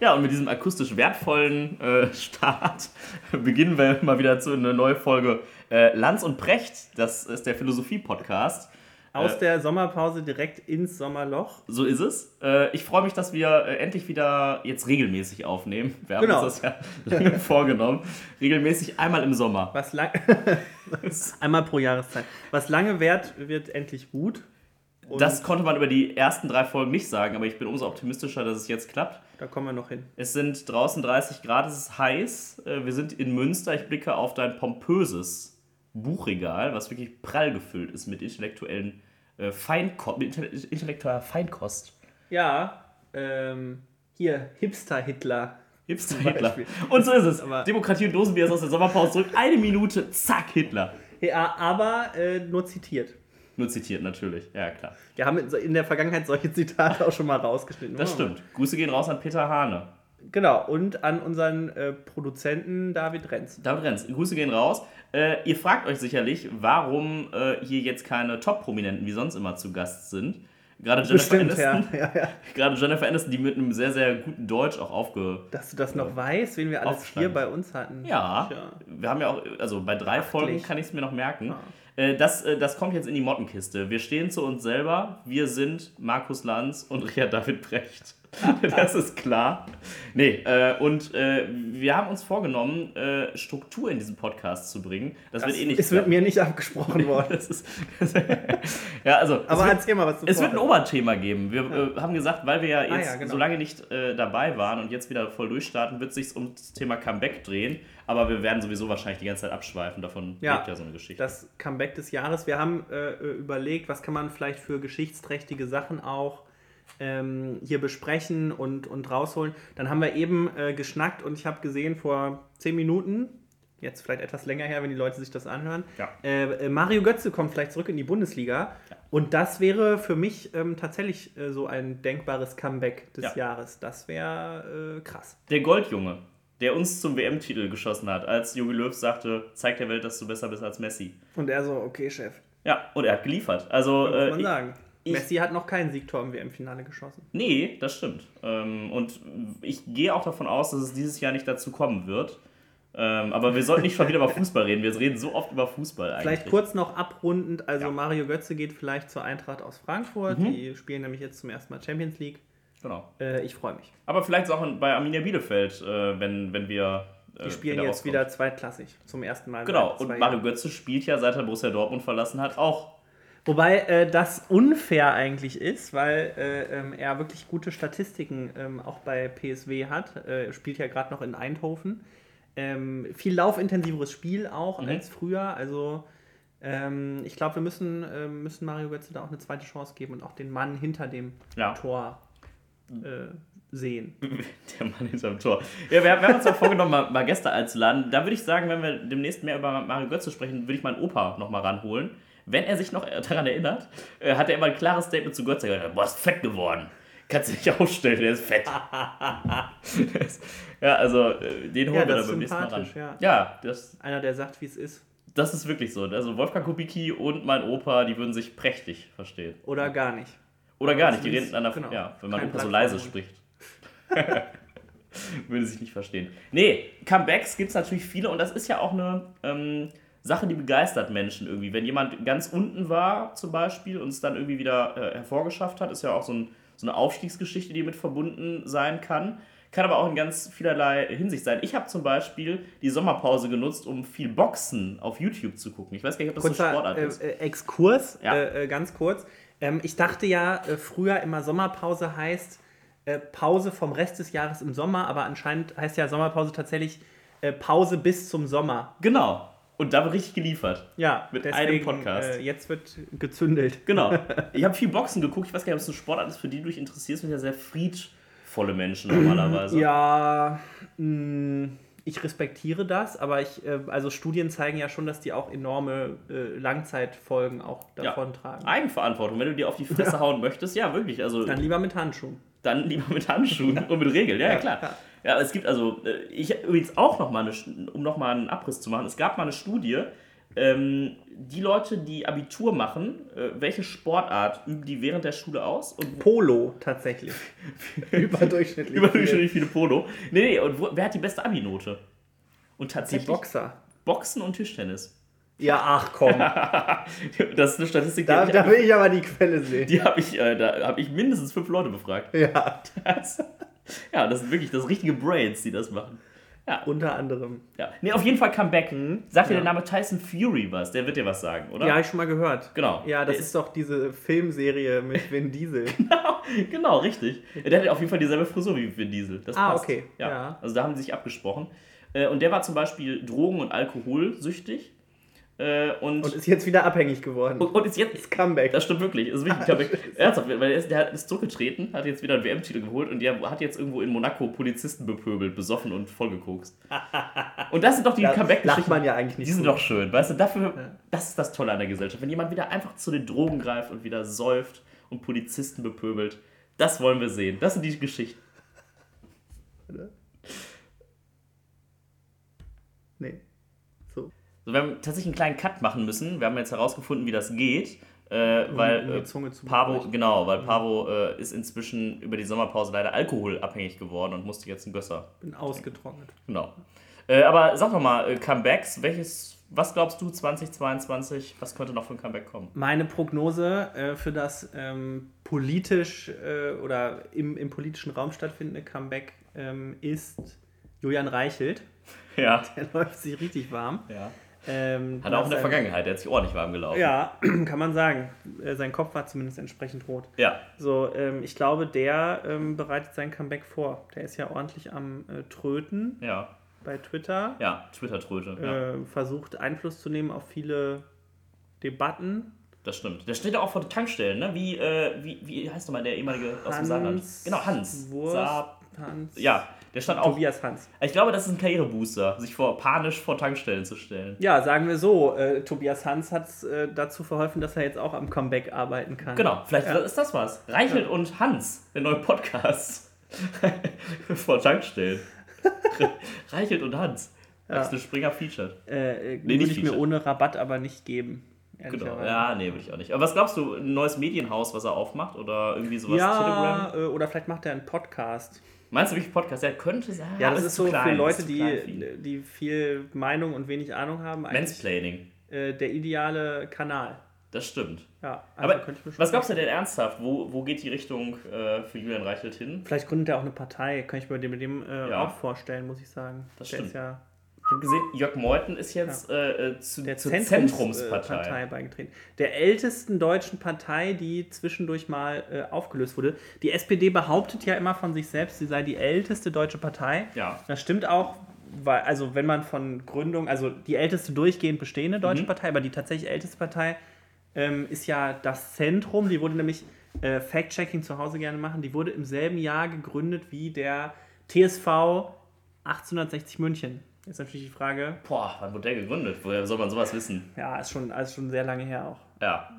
Ja, und mit diesem akustisch wertvollen äh, Start beginnen wir mal wieder zu einer neuen Folge äh, Lanz und Precht. Das ist der Philosophie-Podcast. Aus äh, der Sommerpause direkt ins Sommerloch. So ist es. Äh, ich freue mich, dass wir äh, endlich wieder jetzt regelmäßig aufnehmen. Wir haben genau. uns das ja lange vorgenommen. Regelmäßig einmal im Sommer. Was lang einmal pro Jahreszeit. Was lange währt, wird endlich gut. Und das konnte man über die ersten drei Folgen nicht sagen, aber ich bin umso optimistischer, dass es jetzt klappt. Da kommen wir noch hin. Es sind draußen 30 Grad, es ist heiß. Äh, wir sind in Münster. Ich blicke auf dein pompöses Buchregal, was wirklich prall gefüllt ist mit intellektuellen äh, mit intellektueller Feinkost. Ja, ähm, hier, Hipster-Hitler. Hipster-Hitler. Und so ist es. Aber Demokratie und Dosenbier ist aus der Sommerpause zurück. Eine Minute, zack, Hitler. Ja, aber äh, nur zitiert. Nur zitiert, natürlich. Ja, klar. Wir haben in der Vergangenheit solche Zitate auch schon mal rausgeschnitten. Das stimmt. Grüße gehen raus an Peter Hane. Genau, und an unseren äh, Produzenten David Renz. David Renz, Grüße gehen raus. Äh, ihr fragt euch sicherlich, warum äh, hier jetzt keine Top-Prominenten wie sonst immer zu Gast sind. Gerade Jennifer Bestimmt, Aniston. Ja. Ja, ja. Gerade Jennifer Aniston, die mit einem sehr, sehr guten Deutsch auch aufge. Dass du das noch weißt, wen wir alles hier bei uns hatten. Ja, wir haben ja auch, also bei drei Achtlich. Folgen kann ich es mir noch merken. Äh, das, äh, das kommt jetzt in die Mottenkiste. Wir stehen zu uns selber. Wir sind Markus Lanz und Richard David Brecht. das ist klar. Nee, äh, und äh, wir haben uns vorgenommen, äh, Struktur in diesen Podcast zu bringen. Das, das wird eh nicht. Es wird mir nicht abgesprochen worden. das ist, ja, also. Aber erzähl mal, was du Es wird ein Oberthema geben. Wir ja. Äh, haben gesagt, weil wir ja jetzt ah, ja, genau. so lange nicht äh, dabei waren und jetzt wieder voll durchstarten, wird es sich um das Thema Comeback drehen. Aber wir werden sowieso wahrscheinlich die ganze Zeit abschweifen. Davon ja, lebt ja so eine Geschichte. Das Comeback des Jahres. Wir haben äh, überlegt, was kann man vielleicht für geschichtsträchtige Sachen auch ähm, hier besprechen und, und rausholen. Dann haben wir eben äh, geschnackt und ich habe gesehen vor zehn Minuten, jetzt vielleicht etwas länger her, wenn die Leute sich das anhören, ja. äh, Mario Götze kommt vielleicht zurück in die Bundesliga. Ja. Und das wäre für mich ähm, tatsächlich äh, so ein denkbares Comeback des ja. Jahres. Das wäre äh, krass. Der Goldjunge, der uns zum WM-Titel geschossen hat, als Jogi Löw sagte, zeig der Welt, dass du besser bist als Messi. Und er so, okay, Chef. Ja, und er hat geliefert. Also, muss man äh, sagen. Ich, Messi hat noch kein Siegtor im WM-Finale geschossen. Nee, das stimmt. Ähm, und ich gehe auch davon aus, dass es dieses Jahr nicht dazu kommen wird. Ähm, aber wir sollten nicht schon wieder über Fußball reden. Wir reden so oft über Fußball eigentlich. Vielleicht kurz noch abrundend. Also ja. Mario Götze geht vielleicht zur Eintracht aus Frankfurt. Mhm. Die spielen nämlich jetzt zum ersten Mal Champions League. Genau. Äh, ich freue mich. Aber vielleicht auch bei Arminia Bielefeld, äh, wenn, wenn wir äh, die spielen wieder jetzt wieder zweitklassig zum ersten Mal. Genau, und Mario Götze spielt ja, seit er Borussia Dortmund verlassen hat, auch Wobei äh, das unfair eigentlich ist, weil äh, ähm, er wirklich gute Statistiken ähm, auch bei PSW hat. Äh, spielt ja gerade noch in Eindhoven. Ähm, viel laufintensiveres Spiel auch mhm. als früher. Also ähm, ich glaube, wir müssen, äh, müssen Mario Götze da auch eine zweite Chance geben und auch den Mann hinter dem ja. Tor äh, sehen. Der Mann hinter dem Tor. Ja, wir, wir haben uns ja vorgenommen, mal, mal Gäste einzuladen. Da würde ich sagen, wenn wir demnächst mehr über Mario Götze sprechen, würde ich meinen Opa nochmal ranholen wenn er sich noch daran erinnert, äh, hat er immer ein klares Statement zu Gott gesagt, boah, ist fett geworden. Kannst du nicht aufstellen, der ist fett. ja, also äh, den holen ja, wir dann beim nächsten Mal ran. Ja. ja, das, Einer, der sagt, wie es ist. Das ist wirklich so. Also Wolfgang Kubicki und mein Opa, die würden sich prächtig verstehen. Oder gar nicht. Oder gar nicht, die reden dann genau. ja, wenn mein Opa so leise spricht. Würde sich nicht verstehen. Nee, Comebacks gibt es natürlich viele und das ist ja auch eine, ähm, Sache, die begeistert Menschen irgendwie. Wenn jemand ganz unten war zum Beispiel und es dann irgendwie wieder äh, hervorgeschafft hat, ist ja auch so, ein, so eine Aufstiegsgeschichte, die mit verbunden sein kann. Kann aber auch in ganz vielerlei Hinsicht sein. Ich habe zum Beispiel die Sommerpause genutzt, um viel Boxen auf YouTube zu gucken. Ich weiß gar nicht, ob das Kurzer, so Sportart äh, ist. Äh, Exkurs, ja. Äh, äh, ganz kurz. Ähm, ich dachte ja äh, früher immer Sommerpause heißt Pause vom Rest des Jahres im Sommer, aber anscheinend heißt ja Sommerpause tatsächlich Pause bis zum Sommer. Genau. Und da wird richtig geliefert. Ja, mit deswegen, einem Podcast. Äh, jetzt wird gezündelt. Genau. Ich habe viel Boxen geguckt. Ich weiß gar nicht, ob es ein Sport ist, für die du dich interessierst. sind ja sehr friedvolle Menschen normalerweise. Ja, mh, mm, ich respektiere das, aber ich, äh, also Studien zeigen ja schon, dass die auch enorme äh, Langzeitfolgen auch davon ja. tragen. Eigenverantwortung, wenn du dir auf die Fresse ja. hauen möchtest, ja, wirklich. Also, Dann lieber mit Handschuhen. Dann lieber mit Handschuhen und mit Regeln, ja, ja klar. Ja, es gibt also, äh, ich übrigens auch noch mal, eine, um nochmal einen Abriss zu machen, es gab mal eine Studie, ähm, die Leute, die Abitur machen, äh, welche Sportart üben die während der Schule aus? Und Polo tatsächlich. Überdurchschnittlich. überdurchschnittlich viele Polo. Nee, nee, und wo, wer hat die beste Abi-Note? Und Die tatsächlich Boxer. Boxen und Tischtennis. Ja, ach komm. Das ist eine Statistik, die Da, habe da will ich aber die Quelle sehen. die hab ich, äh, da hab ich mindestens fünf Leute befragt. Ja, Das, ja, das sind wirklich das richtige Brains, die das machen. Ja, unter anderem. ja. Nee, auf jeden Fall Comeback. Sagt dir Ja. der Name Tyson Fury was? Der wird dir was sagen, oder? Ja, ich schon mal gehört. Genau. Ja, das Der ist doch diese Filmserie mit Vin Diesel. genau, richtig. Der hat auf jeden Fall dieselbe Frisur wie Vin Diesel. Das Ah, passt. okay. Ja. Ja. Also da haben sie sich abgesprochen. Äh, Und der war zum Beispiel drogen- und alkoholsüchtig. Äh, Und, Und ist jetzt wieder abhängig geworden. und, und ist jetzt. Comeback. Das stimmt wirklich. Das ist wirklich Comeback. Ernsthaft, weil er ist, der ist zurückgetreten, hat jetzt wieder einen WM-Titel geholt und der hat jetzt irgendwo in Monaco Polizisten bepöbelt, besoffen und vollgekokst. Und das sind doch die Ja, Comeback-Geschichten. man ja eigentlich nicht. Die sind drüber. doch schön, weißt du, dafür, das ist das Tolle an der Gesellschaft. Wenn jemand wieder einfach zu den Drogen greift und wieder säuft und Polizisten bepöbelt, das wollen wir sehen. Das sind die Geschichten. Nee. So. Wir haben tatsächlich einen kleinen Cut machen müssen. Wir haben jetzt herausgefunden, wie das geht. Äh, weil um die äh, Zunge zu Pavo, genau, weil Pavo äh, ist inzwischen über die Sommerpause leider alkoholabhängig geworden und musste jetzt einen Gösser. Bin ausgetrocknet. Genau. Äh, aber sag doch mal, äh, Comebacks, welches, was glaubst du 2022, was könnte noch für ein Comeback kommen? Meine Prognose äh, für das ähm, politisch äh, oder im, im politischen Raum stattfindende Comeback ähm, ist Julian Reichelt. Ja. Der läuft sich richtig warm. ja. Ähm, Hat er auch in der Vergangenheit, der hat sich ordentlich warm gelaufen. Ja, kann man sagen. Äh, Sein Kopf war zumindest entsprechend rot. Ja. So, ähm, ich glaube, der ähm, bereitet sein Comeback vor. Der ist ja ordentlich am äh, Tröten Ja. bei Twitter. Ja, Twitter-Tröte. Ja, Äh, versucht Einfluss zu nehmen auf viele Debatten. das stimmt. Der steht ja auch vor Tankstellen, ne? Wie, äh, wie, wie heißt nochmal der ehemalige aus dem Saarland? Genau, Hans. Wurst, Saar, Hans. ja, der stand auch. Tobias Hans. Ich glaube, das ist ein Karrierebooster, sich vor, panisch vor Tankstellen zu stellen. Ja, sagen wir so, äh, Tobias Hans hat äh, dazu verholfen, dass er jetzt auch am Comeback arbeiten kann. Genau, vielleicht Ja. ist das was. Reichelt und Hans, der neue Podcast. vor Tankstellen. Reichelt und Hans. Axel Springer featured. Äh, äh, Nee, würde ich mir featured. ohne Rabatt aber nicht geben. Genau. Ja, nee, würde ich auch nicht. Aber was glaubst du, ein neues Medienhaus, was er aufmacht? Oder irgendwie sowas Telegram? Ja, äh, oder vielleicht macht er einen Podcast. Meinst du wirklich Podcast? Ja, könnte sein. Ja, aber das ist so klein, für Leute, die, ihn. die viel Meinung und wenig Ahnung haben, Mansplaining. äh, der ideale Kanal. Das stimmt. Ja, Aber könnte ich mir schon was glaubst du denn ernsthaft? Wo, wo geht die Richtung äh, für Julian Reichelt hin? Vielleicht gründet er auch eine Partei, kann ich mir dem, mit dem äh, Ja. auch vorstellen, muss ich sagen. Das der stimmt. ist ja Ich habe gesehen, Jörg Meuthen ist jetzt äh, äh, zu, der zur Zentrums, Zentrumspartei. Partei beigetreten. Der ältesten deutschen Partei, die zwischendurch mal äh, aufgelöst wurde. Die SPD behauptet ja immer von sich selbst, sie sei die älteste deutsche Partei. Ja. Das stimmt auch, weil, also wenn man von Gründung, also die älteste durchgehend bestehende deutsche Mhm. Partei, aber die tatsächlich älteste Partei ähm, ist ja das Zentrum. Die wurde nämlich, äh, Fact-Checking zu Hause gerne machen, die wurde im selben Jahr gegründet wie der TSV 1860 München. Jetzt natürlich die Frage, Boah, wann wurde der gegründet? Woher soll man sowas wissen? ja, ist schon, ist schon sehr lange her auch. Ja.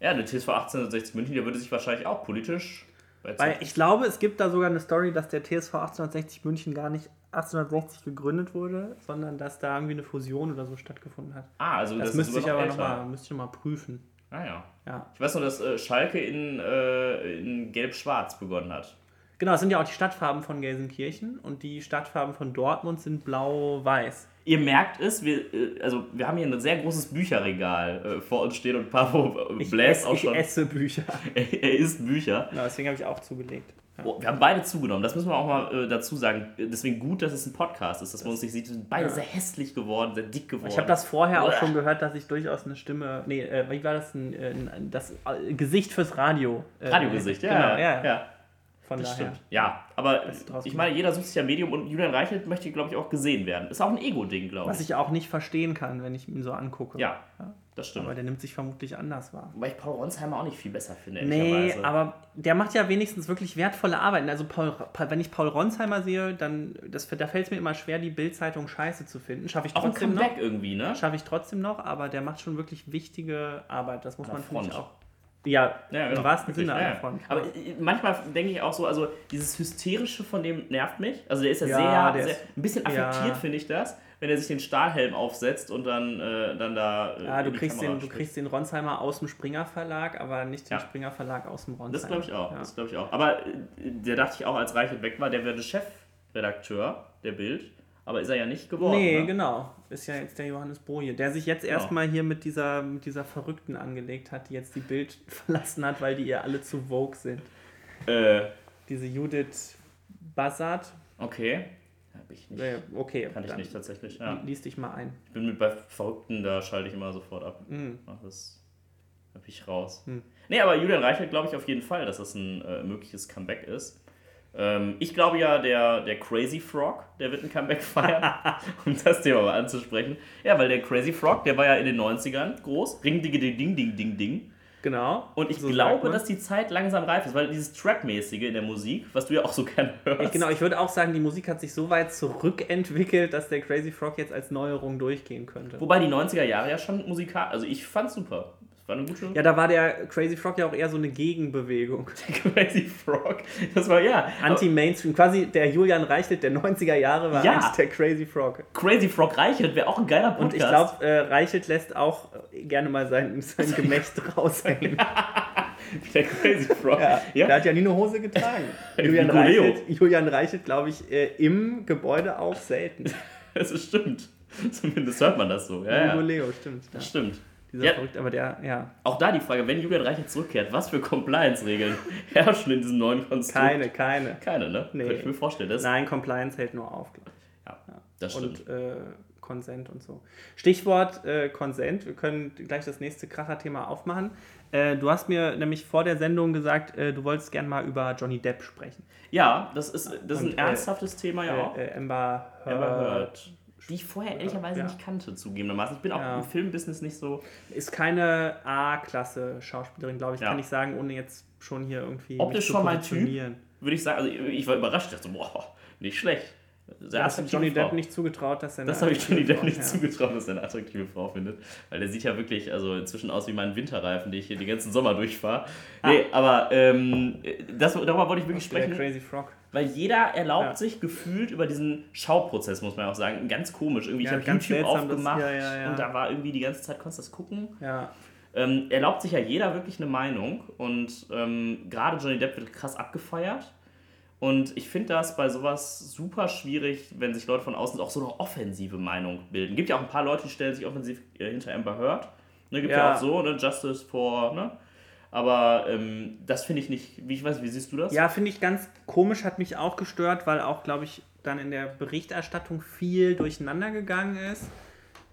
Ja, der TSV 1860 München, der würde sich wahrscheinlich auch politisch. Weil ich glaube, es gibt da sogar eine Story, dass der TSV 1860 München gar nicht 1860 gegründet wurde, sondern dass da irgendwie eine Fusion oder so stattgefunden hat. ah, also Das, ist müsste ich aber nochmal noch mal prüfen. Ah ja. Ja. Ich weiß nur, dass äh, Schalke in, äh, in Gelb-Schwarz begonnen hat. Genau, es sind ja auch die Stadtfarben von Gelsenkirchen und die Stadtfarben von Dortmund sind blau-weiß. Ihr merkt es, wir, äh, also wir haben hier ein sehr großes Bücherregal äh, vor uns stehen und Pavo äh, Ich, bläst auch ich schon. esse Bücher. Er, er isst Bücher. Genau, deswegen habe ich auch zugelegt. Ja. Oh, wir haben beide zugenommen, das müssen wir auch mal äh, dazu sagen. Deswegen gut, dass es ein Podcast ist, dass man uns nicht sieht. Wir sind beide Ja. sehr hässlich geworden, sehr dick geworden. Ich habe das vorher auch Uah. schon gehört, dass ich durchaus eine Stimme. Nee, äh, wie war das? Ein, äh, ein, das äh, Gesicht fürs Radio. Radiogesicht, ja. Genau, ja, ja. Von Das daher. stimmt. Ja, aber ich meine, jeder sucht sich ja Medium und Julian Reichelt möchte, glaube ich, auch gesehen werden. Ist auch ein Ego-Ding, glaube Was ich. ich auch nicht verstehen kann, wenn ich ihn so angucke. Ja, das stimmt. Aber der nimmt sich vermutlich anders wahr. Wobei ich Paul Ronsheimer auch nicht viel besser finde, Nee, aber der macht ja wenigstens wirklich wertvolle Arbeiten. Also Paul, wenn ich Paul Ronsheimer sehe, dann das, da fällt es mir immer schwer, die Bildzeitung scheiße zu finden. Schaffe ich auch ein trotzdem noch. Comeback irgendwie, ne? Schaffe ich trotzdem noch, aber der macht schon wirklich wichtige Arbeit. Das muss An man finde ich auch Ja, Ja, im genau. wahrsten Wirklich, Sinne ja. Front. Aber äh, manchmal denke ich auch so, also dieses Hysterische von dem nervt mich. Also der ist ja, Ja, der sehr, ist- sehr, ein bisschen affektiert, finde ich das, wenn er sich den Stahlhelm aufsetzt und dann, äh, dann da. äh, Ja, du kriegst, Kamera den, du kriegst den Ronsheimer aus dem Springer Verlag, aber nicht den. Springer Verlag aus dem Ronsheimer. Das glaube ich auch. Das glaube ich auch. Aber äh, der dachte ich auch, als Reichelt weg war, der wäre der Chefredakteur der Bild. Aber ist er ja nicht geworden. Nee, ne? genau. Ist ja jetzt der Johannes Boje, der sich jetzt Genau. erstmal hier mit dieser, mit dieser Verrückten angelegt hat, die jetzt die Bild verlassen hat, weil die ihr alle zu Vogue sind. Äh, Diese Judith Bassat. okay. Hab ich nicht. Äh, okay, Kann ich nicht tatsächlich. Ja. lies dich mal ein. Ich bin mit bei Verrückten, da schalte ich immer sofort ab. Mhm. Das da bin ich raus. Hm. Nee, aber Julian Reichelt glaube ich auf jeden Fall, dass das ein äh, mögliches Comeback ist. Ähm, ich glaube ja, der, der Crazy Frog, der wird ein Comeback feiern, um das Thema mal anzusprechen. Ja, weil der Crazy Frog, der war ja in den 90ern groß. Ring, ding, ding, ding, ding, ding, ding. Genau. Und ich so glaube, dass die Zeit langsam reif ist, weil dieses Trap-mäßige in der Musik, was du ja auch so gerne hörst. Ich, genau, ich würde auch sagen, die Musik hat sich so weit zurückentwickelt, dass der Crazy Frog jetzt als Neuerung durchgehen könnte. Wobei die 90er Jahre ja schon musikal, also ich fand's super. Das war eine gute Ja, da war der Crazy Frog ja auch eher so eine Gegenbewegung. Crazy Frog. Das war ja. Anti-Mainstream. Quasi der Julian Reichelt der 90er Jahre war Ja. der Crazy Frog. Crazy Frog Reichelt wäre auch ein geiler Podcast. Und ich glaube, äh, Reichelt lässt auch äh, gerne mal sein, sein Gemächt raushängen. der Crazy Frog. Ja, Ja. Der hat ja nie eine Hose getragen. Julian. Reichelt, Julian Reichelt glaube ich, äh, im Gebäude auch selten. Das ist stimmt. Zumindest hört man das so. Ja, Hugo ja. Leo, stimmt. Ja. Das stimmt. Dieser Ja. verrückt, aber der, ja, Auch da die Frage, wenn Julian Reichelt zurückkehrt, was für Compliance-Regeln herrschen in diesem neuen Konstrukt? keine, keine. Keine, ne? Nee. Könnte ich mir vorstellen. Das, Nein, Compliance hält nur auf, glaube ich. ja, das stimmt. Und äh, Consent und so. Stichwort äh, Consent, wir können gleich das nächste Kracher-Thema aufmachen. Äh, du hast mir nämlich vor der Sendung gesagt, äh, du wolltest gerne mal über Johnny Depp sprechen. ja, das ist, das ist ein äh, ernsthaftes Thema ja auch. Äh, äh, Amber Heard. Amber Heard. Die ich vorher ehrlicherweise Ja. nicht kannte, zugegebenermaßen. Ich bin auch Ja. im Filmbusiness nicht so. Ist keine A-Klasse Schauspielerin, glaube ich, Ja. kann ich sagen, ohne jetzt schon hier irgendwie. Optisch schon mein Typ. Würde ich sagen, also ich war überrascht. Ich dachte so, boah, nicht schlecht. Sehr Du hast attraktive Johnny Frau. Depp nicht zugetraut, dass er Das habe ich Johnny Depp nicht ja. zugetraut, dass er eine attraktive Frau findet. Weil der sieht ja wirklich also inzwischen aus wie mein Winterreifen, den ich hier den ganzen Sommer durchfahre. Nee, aber ähm, das, darüber wollte ich wirklich Der sprechen. Crazy Frog. Weil jeder erlaubt Ja. sich gefühlt über diesen Schauprozess, muss man auch sagen, ganz komisch. Irgendwie, Ja, ich habe YouTube das- aufgemacht ja. und da war irgendwie die ganze Zeit, konntest du das gucken. Ja. Ähm, erlaubt sich ja jeder wirklich eine Meinung und ähm, gerade Johnny Depp wird krass abgefeiert. Und ich finde das bei sowas super schwierig, wenn sich Leute von außen auch so eine offensive Meinung bilden. Gibt ja auch ein paar Leute, die stellen sich offensiv äh, hinter Amber Heard. Ne, gibt ja. Ja. auch so, ne, Justice for, ne? Aber ähm, das finde ich nicht, wie ich weiß, wie siehst du das? Ja, finde ich ganz komisch, hat mich auch gestört, weil auch, glaube ich, dann in der Berichterstattung viel durcheinander gegangen ist.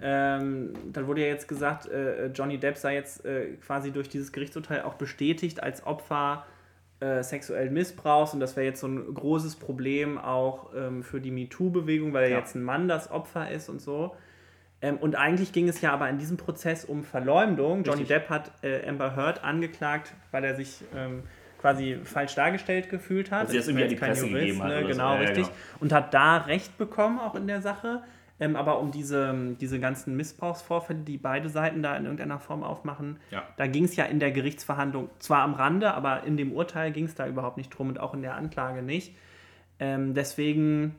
Ähm, dann wurde ja jetzt gesagt, äh, Johnny Depp sei jetzt äh, quasi durch dieses Gerichtsurteil auch bestätigt als Opfer äh, sexuellen Missbrauchs und das wäre jetzt so ein großes Problem auch ähm, für die MeToo-Bewegung, weil Ja. jetzt ein Mann das Opfer ist und so. Ähm, und eigentlich ging es ja aber in diesem Prozess um Verleumdung. Johnny Richtig. Depp hat äh, Amber Heard angeklagt, weil er sich ähm, quasi falsch dargestellt gefühlt hat. Weil sie bin irgendwie an die kein Presse gegeben hat ne? oder so. Genau, Ja, richtig. genau. Und hat da Recht bekommen, auch in der Sache. Ähm, aber um diese, diese ganzen Missbrauchsvorfälle, die beide Seiten da in irgendeiner Form aufmachen, Ja. da ging es ja in der Gerichtsverhandlung zwar am Rande, aber in dem Urteil ging es da überhaupt nicht drum und auch in der Anklage nicht. Ähm, deswegen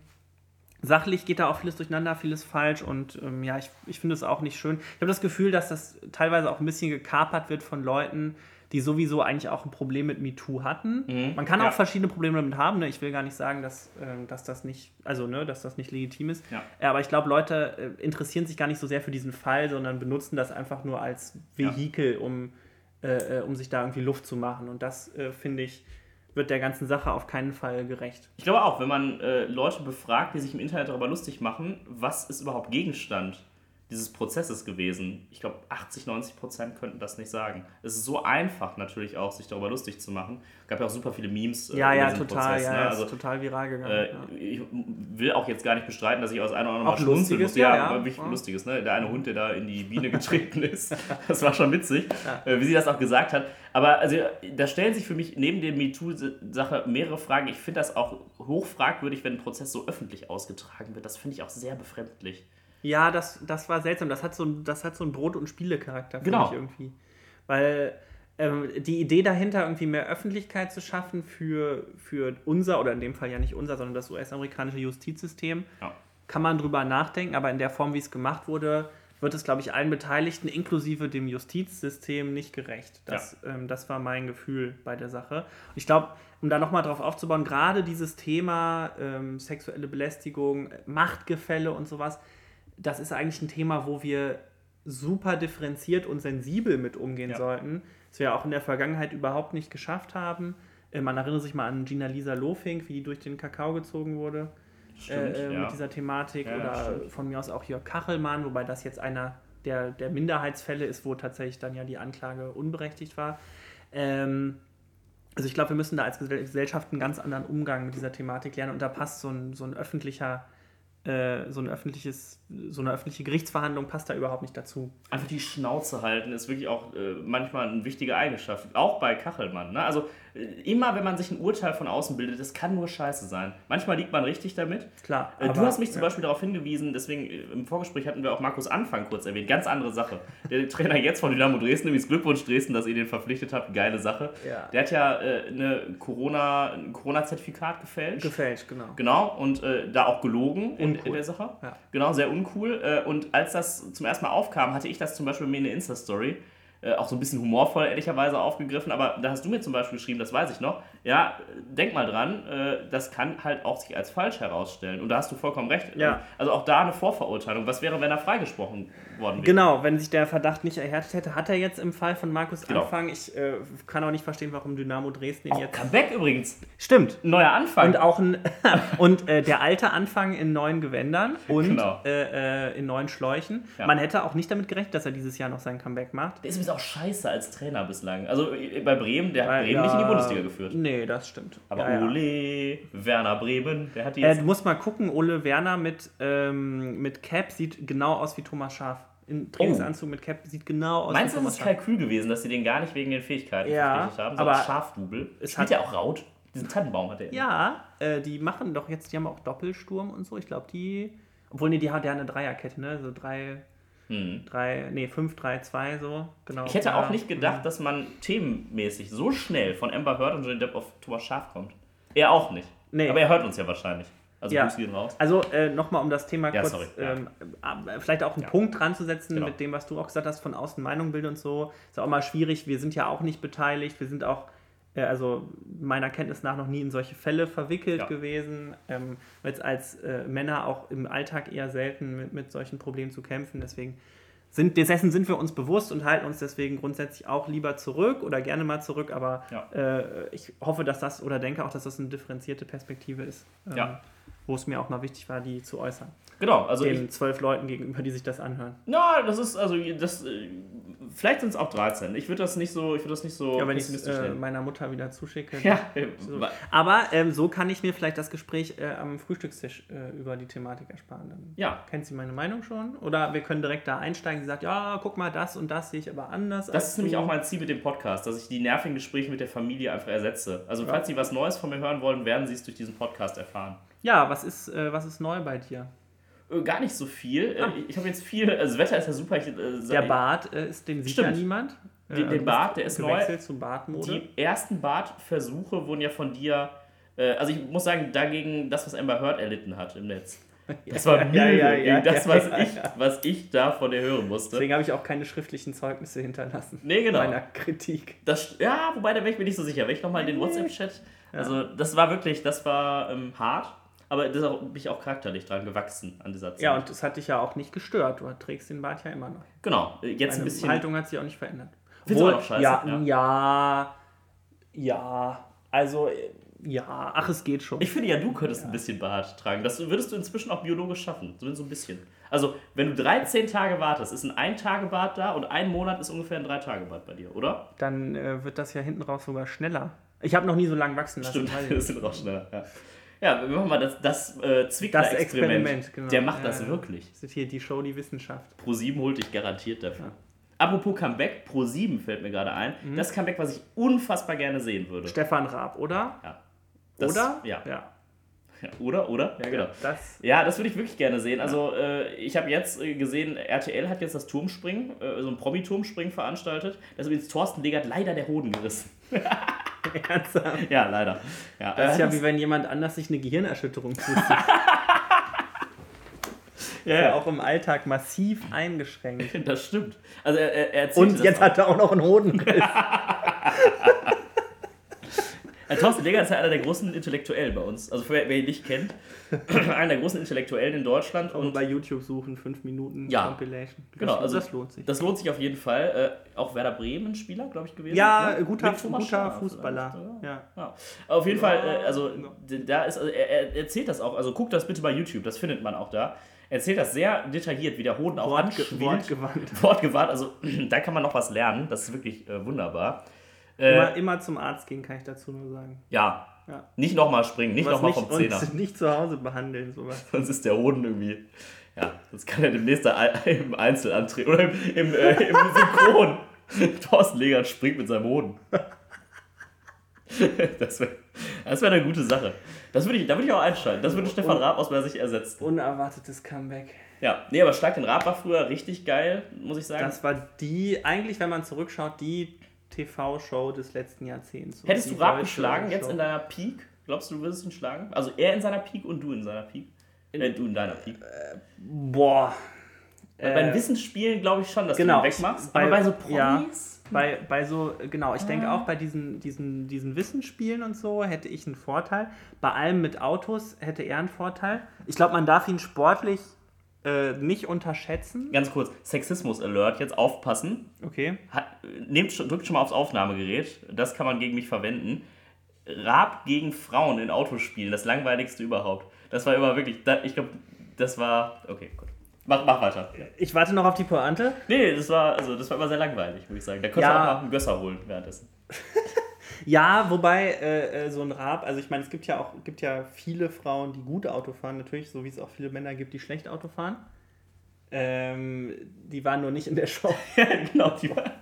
sachlich geht da auch vieles durcheinander, vieles falsch und ähm, ja, ich, ich finde es auch nicht schön. Ich habe das Gefühl, dass das teilweise auch ein bisschen gekapert wird von Leuten, die sowieso eigentlich auch ein Problem mit MeToo hatten. Mhm, Man kann ja. auch verschiedene Probleme damit haben. Ne? Ich will gar nicht sagen, dass, ähm, dass das nicht, also ne, dass das nicht legitim ist. Ja. Ja, aber ich glaube, Leute äh, interessieren sich gar nicht so sehr für diesen Fall, sondern benutzen das einfach nur als Ja. Vehikel, um, äh, äh, um sich da irgendwie Luft zu machen. Und das, äh, finde ich, wird der ganzen Sache auf keinen Fall gerecht. Ich glaube auch, wenn man äh, Leute befragt, die sich im Internet darüber lustig machen, was ist überhaupt Gegenstand dieses Prozesses gewesen? Ich glaube, 80, 90 Prozent könnten das nicht sagen. Es ist so einfach natürlich auch, sich darüber lustig zu machen. gab ja auch super viele Memes äh, Ja, ja, total. Prozess. ja, ne? Also, ist total viral gegangen. äh, ja. ich will auch jetzt gar nicht bestreiten, dass ich aus einer oder anderen Mal Lustiges, musste. ja, Ja, ja. wirklich. Lustiges. Ne? Der eine Hund, der da in die Biene getreten ist, das war schon witzig, äh, wie sie das auch gesagt hat. Aber also, da stellen sich für mich neben der MeToo-Sache mehrere Fragen. Ich finde das auch hochfragwürdig, wenn ein Prozess so öffentlich ausgetragen wird. Das finde ich auch sehr befremdlich. Ja, das, das war seltsam. Das hat so, das hat so einen Brot- und Spielecharakter für Genau. mich irgendwie. Weil ähm, die Idee dahinter, irgendwie mehr Öffentlichkeit zu schaffen für, für unser, oder in dem Fall ja nicht unser, sondern das US-amerikanische Justizsystem, Ja. kann man drüber nachdenken, aber in der Form, wie es gemacht wurde, wird es, glaube ich, allen Beteiligten, inklusive dem Justizsystem, nicht gerecht. Das, ähm, das war mein Gefühl bei der Sache. Ich glaube, um da nochmal drauf aufzubauen, gerade dieses Thema ähm, sexuelle Belästigung, Machtgefälle und sowas, das ist eigentlich ein Thema, wo wir super differenziert und sensibel mit umgehen Ja. sollten, das wir auch in der Vergangenheit überhaupt nicht geschafft haben. Äh, man erinnert sich mal an Gina Lisa Lofink, wie die durch den Kakao gezogen wurde Stimmt, äh, äh, ja. mit dieser Thematik. Ja, oder von mir aus auch Jörg Kachelmann, wobei das jetzt einer der, der Minderheitsfälle ist, wo tatsächlich dann ja die Anklage unberechtigt war. Ähm, also ich glaube, wir müssen da als Gesell- Gesellschaft einen ganz anderen Umgang mit dieser Thematik lernen und da passt so ein, so ein öffentlicher, äh, so ein öffentliches, so eine öffentliche Gerichtsverhandlung passt da überhaupt nicht dazu. Einfach die Schnauze halten ist wirklich auch äh, manchmal eine wichtige Eigenschaft. Auch bei Kachelmann. Ne? Also äh, immer, wenn man sich ein Urteil von außen bildet, das kann nur scheiße sein. Manchmal liegt man richtig damit. Klar. Äh, du aber- hast mich zum ja. Beispiel darauf hingewiesen, deswegen äh, im Vorgespräch hatten wir auch Markus Anfang kurz erwähnt. Ganz andere Sache. Der Trainer jetzt von Dynamo Dresden, übrigens Glückwunsch Dresden, dass ihr den verpflichtet habt. Geile Sache. Ja. Der hat ja eine Corona, ein Corona-Zertifikat gefälscht. Gefällt, genau. Genau, und da auch gelogen in, in der Sache. Ja. Genau, sehr uncool. Äh, und als das zum ersten Mal aufkam, hatte ich das zum Beispiel bei mir in der Insta-Story, äh, auch so ein bisschen humorvoll ehrlicherweise aufgegriffen, aber da hast du mir zum Beispiel geschrieben, das weiß ich noch, ja, denk mal dran, äh, das kann halt auch sich als falsch herausstellen. Und da hast du vollkommen recht. Ja. Also auch da eine Vorverurteilung. Was wäre, wenn er freigesprochen worden wäre? Genau, wenn sich der Verdacht nicht erhärtet hätte, hat er jetzt im Fall von Markus Genau. Anfang. Ich äh, kann auch nicht verstehen, warum Dynamo Dresden ihn Oh, jetzt. Comeback übrigens. Stimmt. Ein neuer Anfang. Und auch ein und äh, der alte Anfang in neuen Gewändern und Genau. äh, äh, in neuen Schläuchen. Ja. Man hätte auch nicht damit gerechnet, dass er dieses Jahr noch sein Comeback macht. der ist auch scheiße als Trainer bislang. Also äh, bei Bremen, der hat Weil, Bremen nicht in die ja, Bundesliga geführt. Nee, das stimmt. Aber Ja, ja. Ole, Werner Bremen, der hat die Äh, jetzt du musst mal gucken, Ole Werner mit, ähm, mit Cap sieht genau aus wie Thomas Schaf. In Trainingsanzug mit Cap sieht genau aus Oh. Meinst du, das ist. Kalkül gewesen, dass sie den gar nicht wegen den Fähigkeiten Ja, haben, aber Schafdubel? es hat- ja auch Raut. Diesen Tannenbaum hat er. Ja, äh, die machen doch jetzt, die haben auch Doppelsturm und so. Ich glaube, die. Obwohl, nee, die hat ja eine Dreierkette, ne? So drei, Hm. drei, nee, fünf, drei, zwei, so. Genau. Ich hätte ja. auch nicht gedacht, dass man themenmäßig so schnell von Amber Heard und Johnny Depp auf Thomas Schaf kommt. Er auch nicht. Nee. Aber er hört uns ja wahrscheinlich. Also Ja. Gehen raus. Also äh, nochmal, um das Thema Ja, kurz sorry, ja. ähm, äh, vielleicht auch einen Punkt dran zu setzen Genau. mit dem, was du auch gesagt hast, von außen Meinung bilden und so. Ist auch mal schwierig. Wir sind ja auch nicht beteiligt. Wir sind auch, also meiner Kenntnis nach, noch nie in solche Fälle verwickelt Ja. gewesen. Ähm, jetzt als äh, Männer auch im Alltag eher selten mit, mit solchen Problemen zu kämpfen. Deswegen sind, dessen sind wir uns bewusst und halten uns deswegen grundsätzlich auch lieber zurück oder gerne mal zurück. Aber Ja. äh, ich hoffe, dass das oder denke auch, dass das eine differenzierte Perspektive ist. ähm, Ja. Wo es mir auch mal wichtig war, die zu äußern. Genau, also ich, Den zwölf Leuten gegenüber, die sich das anhören. Ja, das ist also das. äh, Vielleicht sind es auch 13. Ich würde das nicht so, ich würde das nicht so Ja, wenn ich es äh, meiner Mutter wieder zuschicke. Ja, So. Aber ähm, so kann ich mir vielleicht das Gespräch äh, am Frühstückstisch äh, über die Thematik ersparen. Dann ja. kennt sie meine Meinung schon. Oder wir können direkt da einsteigen. Sie sagt, ja, guck mal, das und das sehe ich aber anders. Das ist nämlich auch mein Ziel mit dem Podcast, dass ich die nervigen Gespräche mit der Familie einfach ersetze. Also falls Sie was Neues von mir hören wollen, werden Sie es durch diesen Podcast erfahren. Ja, was ist, äh, was ist neu bei dir? Äh, Gar nicht so viel. Äh, Ah. Ich habe jetzt viel, also das Wetter ist ja super. Ich, äh, Der Bart äh, ist, den sieht Stimmt. ja niemand. Äh, Den- den du bist Bart, der ist neu. gewechselt zu Bartmode. Die ersten Bartversuche wurden ja von dir, äh, also ich muss sagen, dagegen das, was Amber Heard erlitten hat im Netz. Das war Ja, Mühe ja, ja, das, was, ich, was ich da von dir hören musste. Deswegen habe ich auch keine schriftlichen Zeugnisse hinterlassen. Nee, genau. Meiner Kritik. Das, ja, wobei, da bin ich mir nicht so sicher. Wenn ich nochmal den WhatsApp-Chat, also das war wirklich, das war ähm, hart, aber da bin ich auch charakterlich dran gewachsen an dieser Zeit. Ja, und das hat dich ja auch nicht gestört. Du trägst den Bart ja immer noch. genau, jetzt ein Deine bisschen. Haltung hat sich auch nicht verändert. Findest Obwohl- auch scheiße? Ja, Ja. ja, ja, also, ja, ach, es geht schon. Ich finde ja, du könntest ein bisschen Bart tragen. Das würdest du inzwischen auch biologisch schaffen. Zumindest so ein bisschen. Also, wenn du 13 Tage wartest, ist ein Ein-Tage-Bart da und ein Monat ist ungefähr ein Drei-Tage-Bart bei dir, oder? Dann äh, wird das ja hinten raus sogar schneller. Ich habe noch nie so lange wachsen lassen. Stimmt, das sind auch schneller. Ja, ja wir machen mal das, das äh, Zwickler-Experiment. Das Experiment, genau. Der macht Ja, das ja. wirklich. Das ist hier die Show, die Wissenschaft. Pro7 holt dich garantiert dafür. Apropos Comeback, Pro7 fällt mir gerade ein. Mhm. Das Comeback, was ich unfassbar gerne sehen würde. Stefan Raab, oder? Ja. Das, oder? Ja. ja. Oder, oder? Ja, genau. Das, ja, das würde ich wirklich gerne sehen. Also, äh, ich habe jetzt äh, gesehen, RTL hat jetzt das Turmspringen, äh, so ein Promi-Turmspringen veranstaltet. Das ist übrigens Thorsten Legert leider der Hoden gerissen. Ernsthaft? Ja, leider. Ja, das ist ja wie wenn jemand anders sich eine Gehirnerschütterung zuzieht. ja, ja. auch im Alltag massiv eingeschränkt. Das stimmt. Also er, er Und jetzt hat er auch noch einen Hodenriss. Ja, Thorsten Legger ist ja einer der großen Intellektuellen bei uns. Also wer, wer ihn nicht kennt, einer der großen Intellektuellen in Deutschland. Und bei YouTube suchen, 5 Minuten ja, Compilation. Genau, also das lohnt sich. Das lohnt sich auf jeden Fall. Äh, auch Werder Bremen Spieler, glaube ich, gewesen. Ja, ne? guter, guter Fußballer. Ja. ja. Auf jeden ja. Fall, äh, also da ist, also, er, er erzählt das auch, also guckt das bitte bei YouTube, das findet man auch da erzählt das sehr detailliert, wie der Hoden auch Wort, anschwillt. Wortgewandt. Wortgewandt, also da kann man noch was lernen, das ist wirklich äh, wunderbar. Äh, immer, immer zum Arzt gehen, kann ich dazu nur sagen. Ja. ja. Nicht nochmal springen, nicht nochmal vom Zehner. Nicht zu Hause behandeln, sowas. Sonst ist der Hoden irgendwie. Ja, sonst kann er demnächst im Einzel antreten. Oder im, im, äh, im Synchron. Thorsten Legert springt mit seinem Hoden. das wäre das wär eine gute Sache. Das würde ich, da würde ich auch einschalten. Das würde Stefan Raab aus meiner Sicht ersetzen. Unerwartetes Comeback. Ja, nee, aber Schlag den Raab war früher richtig geil, muss ich sagen. Das war die, eigentlich, wenn man zurückschaut, die TV-Show des letzten Jahrzehnts. Hättest du Raab geschlagen jetzt in deiner Peak? Glaubst du, du würdest ihn schlagen? Also er in seiner Peak und du in seiner Peak? In, äh, du in deiner Peak. Äh, boah. Weil bei äh, Wissensspielen glaube ich schon, dass genau, du ihn wegmachst. Bei, aber bei so Promis? Ja, bei, bei so, genau, ich denke ah. auch bei diesen, diesen, diesen Wissensspielen und so hätte ich einen Vorteil. Bei allem mit Autos hätte er einen Vorteil. Ich glaube, man darf ihn sportlich äh, nicht unterschätzen. Ganz kurz, Sexismus-Alert, jetzt aufpassen. Okay. Hat, nehmt, drückt schon mal aufs Aufnahmegerät, das kann man gegen mich verwenden. Raab gegen Frauen in Autospielen, das langweiligste überhaupt. Das war immer wirklich, ich glaube, das war, okay, gut. Mach, mach weiter. Ja. Ich warte noch auf die Pointe. Nee, das war, also, das war immer sehr langweilig, würde ich sagen. Da könntest ja. du auch mal einen Gösser holen währenddessen. Ja, wobei äh, äh, so ein Raab, also ich meine, es gibt ja auch gibt ja viele Frauen, die gut Auto fahren, natürlich, so wie es auch viele Männer gibt, die schlecht Auto fahren. Ähm, die waren nur nicht in der Show. ja, genau, die waren.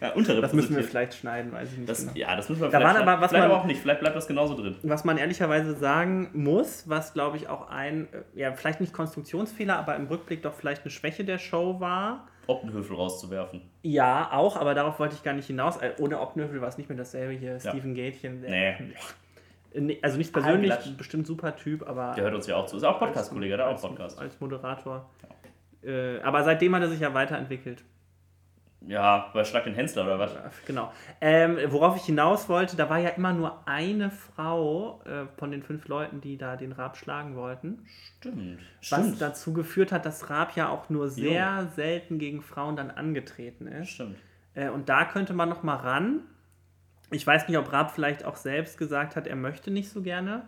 Ja, das müssen wir vielleicht schneiden, weiß ich nicht. Das, genau. Ja, das müssen wir da vielleicht, waren aber, was vielleicht man, auch nicht, vielleicht bleibt das genauso drin. Was man ehrlicherweise sagen muss, was glaube ich auch ein, äh, ja, vielleicht nicht Konstruktionsfehler, aber im Rückblick doch vielleicht eine Schwäche der Show war, Optenhöfel rauszuwerfen. Ja, auch, aber darauf wollte ich gar nicht hinaus. Äh, ohne Optenhöfel war es nicht mehr dasselbe hier. Ja. Stephen Gätchen. Nee. Also nicht persönlich, bestimmt super Typ, aber. Der hört uns ja auch zu. Ist auch Podcast-Kollege, der auch Podcast. Als Moderator. Ja. Äh, aber seitdem hat er sich ja weiterentwickelt. Ja, bei Schlag den Hensler oder was? Genau. Ähm, worauf ich hinaus wollte, da war ja immer nur eine Frau äh, von den fünf Leuten, die da den Raab schlagen wollten. Stimmt. Was Stimmt. dazu geführt hat, dass Raab ja auch nur sehr jo. selten gegen Frauen dann angetreten ist. Stimmt. Äh, und da könnte man noch mal ran. Ich weiß nicht, ob Raab vielleicht auch selbst gesagt hat, er möchte nicht so gerne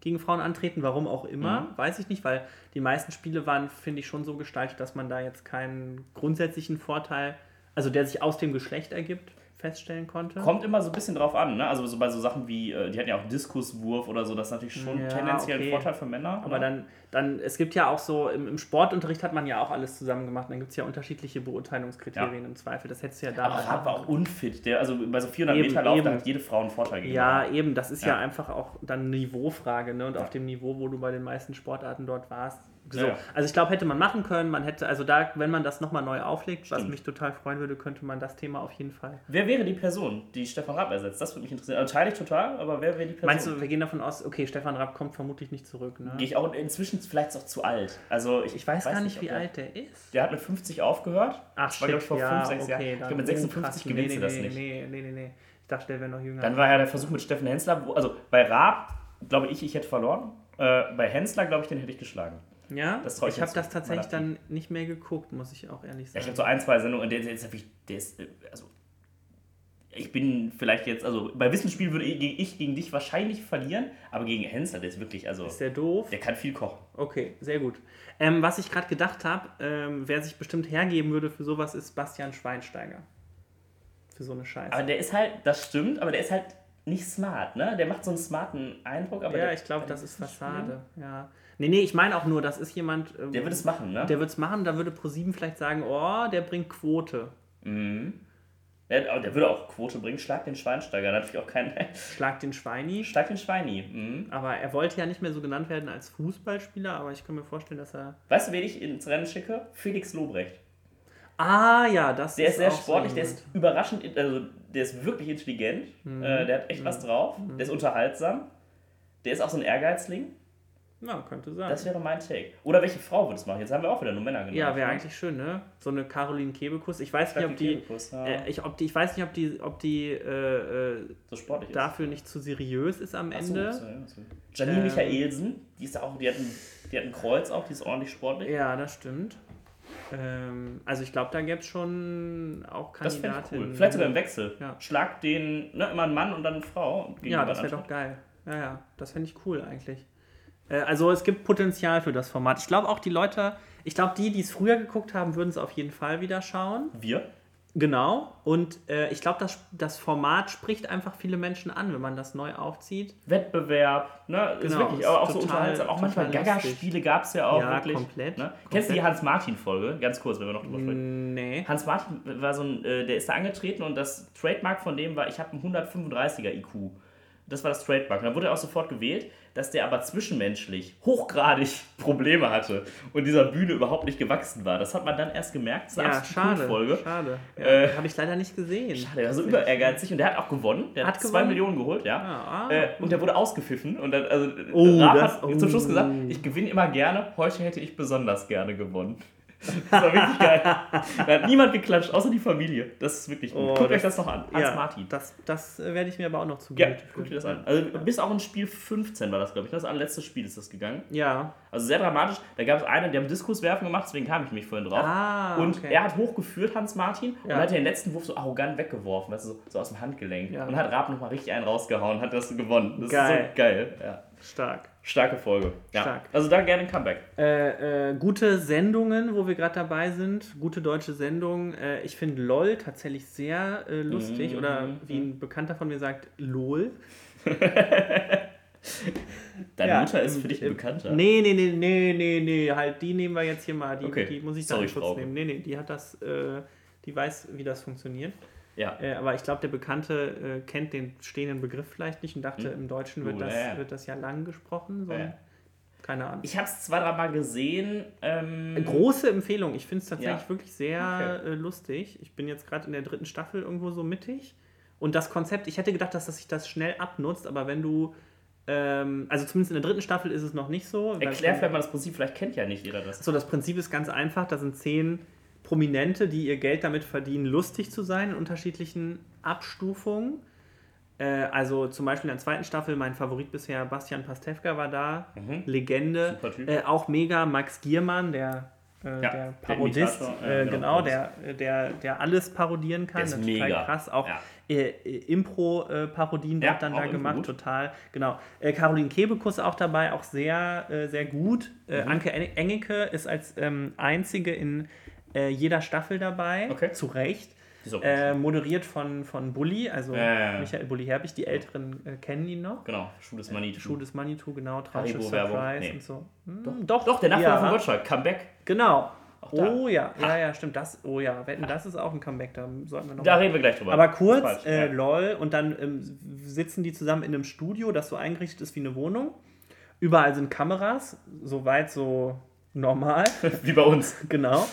gegen Frauen antreten, warum auch immer, mhm. weiß ich nicht, weil die meisten Spiele waren, finde ich, schon so gestaltet, dass man da jetzt keinen grundsätzlichen Vorteil also der sich aus dem Geschlecht ergibt, feststellen konnte. Kommt immer so ein bisschen drauf an, ne? Also so bei so Sachen wie, äh, die hatten ja auch Diskuswurf oder so, das ist natürlich schon ja, tendenziell okay. ein Vorteil für Männer. Aber dann, dann, es gibt ja auch so, im, im, Sportunterricht hat man ja auch alles zusammen gemacht, dann gibt es ja unterschiedliche Beurteilungskriterien ja. im Zweifel. Das hättest du ja da Aber Rad war auch unfit. Der, also bei so 400 eben, Meter Lauf, da hat jede Frau einen Vorteil gegeben. Ja, eben, das ist ja, ja einfach auch dann Niveaufrage, ne? Und auf dem Niveau, wo du bei den meisten Sportarten dort warst, so. Ja. Also ich glaube, hätte man machen können, man hätte, also da, wenn man das nochmal neu auflegt, Stimmt. was mich total freuen würde, könnte man das Thema auf jeden Fall. Wer wäre die Person, die Stefan Rapp ersetzt? Das würde mich interessieren. Also teile ich total, aber wer wäre die Person? Meinst du, wir gehen davon aus, okay, Stefan Rapp kommt vermutlich nicht zurück, ne? Gehe ich auch inzwischen vielleicht auch zu alt. Also ich, ich weiß, weiß, gar nicht, wie der, alt der ist. Der hat mit 50 aufgehört. Ach, war, glaube ich, vor ja, 5, 6 okay, Jahren. Ich glaube, mit 56 gewinnst nee, du das nicht. Nee, nee, nee, nee. Ich dachte, der wäre noch jünger. Dann war ja der Versuch mit Steffen Hensler, also bei Raab, glaube ich, ich hätte verloren. Äh, bei Hensler, glaube ich, den hätte ich geschlagen. Ja, das ich habe das tatsächlich dann nicht mehr geguckt, muss ich auch ehrlich sagen. Ja, ich habe so ein, zwei Sendungen, und der, der, ist, der ist, also ich bin vielleicht jetzt, also bei Wissensspiel würde ich gegen dich wahrscheinlich verlieren, aber gegen Hensler, der ist wirklich, also. Ist der doof? Der kann viel kochen. Okay, sehr gut. Ähm, was ich gerade gedacht habe, ähm, wer sich bestimmt hergeben würde für sowas, ist Bastian Schweinsteiger. Für so eine Scheiße. Aber der ist halt, das stimmt, aber der ist halt nicht smart, ne? Der macht so einen smarten Eindruck, aber. Ja, der, ich glaube, das ist Fassade, ja. Nee, nee, ich meine auch nur, das ist jemand. Ähm, der würde es machen, ne? Der würde es machen, da würde ProSieben vielleicht sagen, oh, der bringt Quote. Mhm. Der, der würde auch Quote bringen. Schlag den Schweinsteiger. Natürlich auch kein. Schlag den Schweini. Schlag den Schweini. Mhm. Aber er wollte ja nicht mehr so genannt werden als Fußballspieler, aber ich kann mir vorstellen, dass er. Weißt du, wen ich ins Rennen schicke? Felix Lobrecht. Ah, ja, das Der ist sehr auch so sportlich, der jemand. ist überraschend, also der ist wirklich intelligent, Mhm. äh, der hat echt was drauf, der ist unterhaltsam, der ist auch so ein Ehrgeizling. Ja, könnte sein. Das wäre mein Take. Oder welche Frau würde es machen? Jetzt haben wir auch wieder nur Männer genannt. ja, wäre ne? eigentlich schön, ne? So eine Caroline Kebekus. Ich weiß nicht, ob die. Ja. Äh, ich, ob die, ich weiß nicht, ob die, ob die äh, äh, so sportlich dafür nicht zu seriös ist am ist. Ach so, Ende. so, ja, so. Janine Ähm. Michaelsen, die ist auch, die hat, ein, die hat ein Kreuz auch, die ist ordentlich sportlich. Ja, das stimmt. Ähm, also ich glaube, da gäbe es schon auch Das Kandidatinnen. cool. Vielleicht sogar im Wechsel. Ja. Schlag den, ne, immer ein Mann und dann eine Frau. Ja, das wäre doch geil. Ja, ja, das fände ich cool eigentlich. Äh, also es gibt Potenzial für das Format. Ich glaube auch die Leute, ich glaube die, die es früher geguckt haben, würden es auf jeden Fall wieder schauen. Wir? Genau. Und äh, ich glaube, das, das Format spricht einfach viele Menschen an, wenn man das neu aufzieht. Wettbewerb, ne? Ist Genau, wirklich ist auch so total- unterhaltsam. Auch manchmal. Gaga-Spiele gab es ja auch Ja, wirklich. komplett, Ne? komplett. Kennst du die Hans-Martin-Folge? Ganz kurz, wenn wir noch drüber sprechen. Nee. Hans Martin war so ein, äh, der ist da angetreten und das Trademark von dem war, ich habe einen 135er IQ. Das war das Trademark. Und dann wurde er auch sofort gewählt, dass der aber zwischenmenschlich hochgradig Probleme hatte und dieser Bühne überhaupt nicht gewachsen war. Das hat man dann erst gemerkt. Eine Ja, schade. Kultfolge. Schade. Ja, Äh, Habe ich leider nicht gesehen. Der war so über ehrgeizig und der hat auch gewonnen. Der hat, Hat zwei gewonnen? Millionen geholt, ja. Ah, ah. Äh, und der wurde ausgepfiffen. Und dann, also, Oh, Raab das- hat zum Schluss oh. gesagt, ich gewinne immer gerne, heute hätte ich besonders gerne gewonnen. Das war wirklich geil. Da hat niemand geklatscht, außer die Familie. Das ist wirklich gut. Oh, Guckt euch das- das noch an. Hans ja, Martin. Das, das äh, werde ich mir aber auch noch zu Ja, guckt dir das an. Also bis auch in Spiel 15 war das, glaube ich. Das allerletzte Spiel ist das gegangen. Ja. Also sehr dramatisch. Da gab es einen, die haben Diskuswerfen gemacht, deswegen kam ich mich vorhin drauf. Ah, und okay. er hat hochgeführt, Hans Martin, Ja. und hat den letzten Wurf so arrogant weggeworfen, weißt du, so, so aus dem Handgelenk. Ja. Und hat Raab nochmal richtig einen rausgehauen, hat das gewonnen. Das Geil. ist so geil. Ja. Stark. Starke Folge. Ja. Stark. Also da gerne ein Comeback. Äh, äh, gute Sendungen, wo wir gerade dabei sind. Gute deutsche Sendungen. Äh, ich finde LOL tatsächlich sehr äh, lustig. Mhm, Oder wie ein Bekannter von mir sagt, LOL. Deine Ja, Mutter ist für dich ein Bekannter. Nee, nee, nee, nee, nee, nee. Halt, die nehmen wir jetzt hier mal. Die, Okay. die muss ich da in Schutz nehmen. Nee, nee, die hat das, äh, die weiß, wie das funktioniert. Ja. Äh, aber ich glaube, der Bekannte äh, kennt den stehenden Begriff vielleicht nicht und dachte, Hm. im Deutschen wird Oh, das, ja, wird das ja lang gesprochen. So. Ja. Keine Ahnung. Ich habe es zwei, drei Mal gesehen. Ähm, Große Empfehlung. Ich finde es tatsächlich Ja. wirklich sehr äh, lustig. Ich bin jetzt gerade in der dritten Staffel irgendwo so mittig. Und das Konzept, ich hätte gedacht, dass das sich das schnell abnutzt, aber wenn du, ähm, also zumindest in der dritten Staffel ist es noch nicht so. Erklär vielleicht mal das Prinzip, vielleicht kennt ja nicht jeder das. So, das Prinzip ist ganz einfach. Da sind zehn Prominente, die ihr Geld damit verdienen, lustig zu sein in unterschiedlichen Abstufungen. Äh, also zum Beispiel in der zweiten Staffel, mein Favorit bisher, Bastian Pastewka war da. Mhm. Legende. Äh, auch mega Max Giermann, der, äh, der der Parodist. Imitator, äh, ja, genau, genau, der, der, der alles parodieren kann. Der ist das total mega. krass. Auch Ja. äh, äh, Impro-Parodien Ja, wird dann da gemacht, gut. total. Genau. Äh, Caroline Kebekus auch dabei, auch sehr, äh, sehr gut. Äh, Mhm. Anke En- Engelke ist als ähm, einzige in äh, jeder Staffel dabei, Okay. zu Recht. Auch Äh, moderiert von, von Bulli, also ja. Michael Bulli Herbig. Die Älteren äh, kennen ihn noch. Genau, Schuh des Manitou. Schuh des Manitou, genau, Haribo-Werbung. Surprise Nee. und so. Hm, Doch, doch, Doch, der Nachfolger ja. von Gottschalk, Comeback. Genau. Oh ja, ja, ja, stimmt. Das, oh ja, wetten, das ist auch ein Comeback, da sollten wir noch Da mal- reden wir gleich drüber. Aber kurz, äh, lol, und dann ähm, sitzen die zusammen in einem Studio, das so eingerichtet ist wie eine Wohnung. Überall sind Kameras, soweit so normal, Wie bei uns. genau.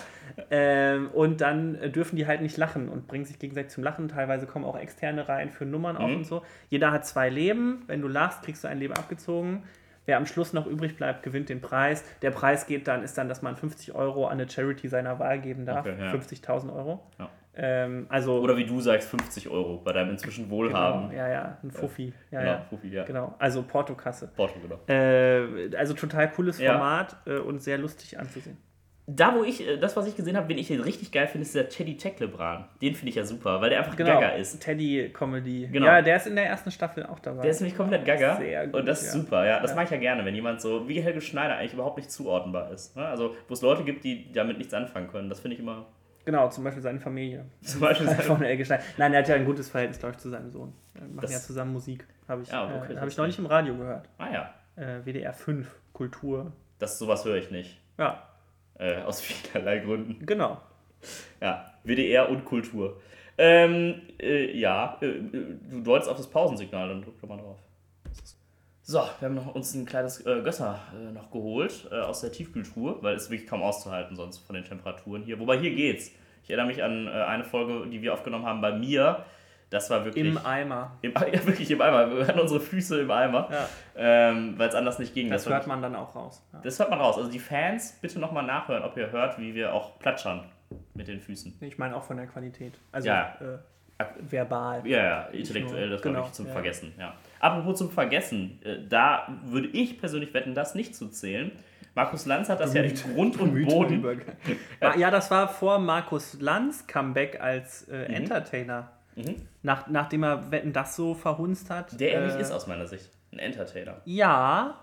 Ähm, und dann äh, dürfen die halt nicht lachen und bringen sich gegenseitig zum Lachen. Teilweise kommen auch externe rein für Nummern auf Mhm. und so. Jeder hat zwei Leben. Wenn du lachst, kriegst du ein Leben abgezogen. Wer am Schluss noch übrig bleibt, gewinnt den Preis. Der Preis geht dann, ist dann, dass man 50 Euro an eine Charity seiner Wahl geben darf. Okay, ja. 50.000 Euro. Ja. Ähm, also Oder wie du sagst, 50 Euro bei deinem inzwischen Wohlhaben. Genau, ja, ja, ein Fuffi. Ja, Genau, ja. Fufi, ja. Genau, also Portokasse. Porto, genau. Äh, also total cooles Ja. Format äh, und sehr lustig anzusehen. Da, wo ich, äh, das, was ich gesehen habe, den ich hier richtig geil finde, ist der Teddy Tecklebran. Den finde ich ja super, weil der einfach Genau, gaga ist. Teddy-Comedy. Genau. Ja, der ist in der ersten Staffel auch dabei. Der ist nämlich komplett gaga. Sehr gut, und das ist ja. super, ja. Das Ja. mache ich ja gerne, wenn jemand so wie Helge Schneider eigentlich überhaupt nicht zuordnenbar ist. Ne? Also, wo es Leute gibt, die damit nichts anfangen können. Das finde ich immer. Genau, zum Beispiel seine Familie. Zum Beispiel. Von Elke Stein. Nein, er hat ja ein gutes Verhältnis, glaube ich, zu seinem Sohn. Wir machen Das- ja zusammen Musik. Habe ich, Ja, okay, äh, hab ich neulich im Radio gehört. ah ja, Äh, WDR 5, Kultur. das sowas höre ich nicht. Ja, Äh, aus vielerlei Gründen. genau. Ja, WDR und Kultur. Ähm, äh, ja, äh, du deutest auf das Pausensignal, dann drück doch mal drauf. So, wir haben noch, uns ein kleines äh, Gösser äh, noch geholt äh, aus der Tiefkühltruhe, weil es wirklich kaum auszuhalten sonst von den Temperaturen hier. Wobei hier geht's. Ich erinnere mich an äh, eine Folge, die wir aufgenommen haben bei mir. Das war wirklich. Im Eimer. Im, ja, wirklich im Eimer. Wir hatten unsere Füße im Eimer, Ja. ähm, weil es anders nicht ging. Das, war hört man dann auch raus. Ja. das hört man raus. Also die Fans, bitte nochmal nachhören, ob ihr hört, wie wir auch platschern mit den Füßen. Ich meine auch von der Qualität. Also Ja. äh, verbal. Ja, ja, intellektuell, das war Genau, wirklich zum ja. Vergessen. Ja. Apropos zum Vergessen, äh, da würde ich persönlich wetten, das nicht zu zählen. Markus Lanz hat das ja in Grund und Boden. Ja, das war vor Markus Lanz Comeback als äh, Entertainer. Mhm. Nach, nachdem er Wetten das so verhunzt hat. Der er äh, nicht ist aus meiner Sicht. Ein Entertainer. Ja,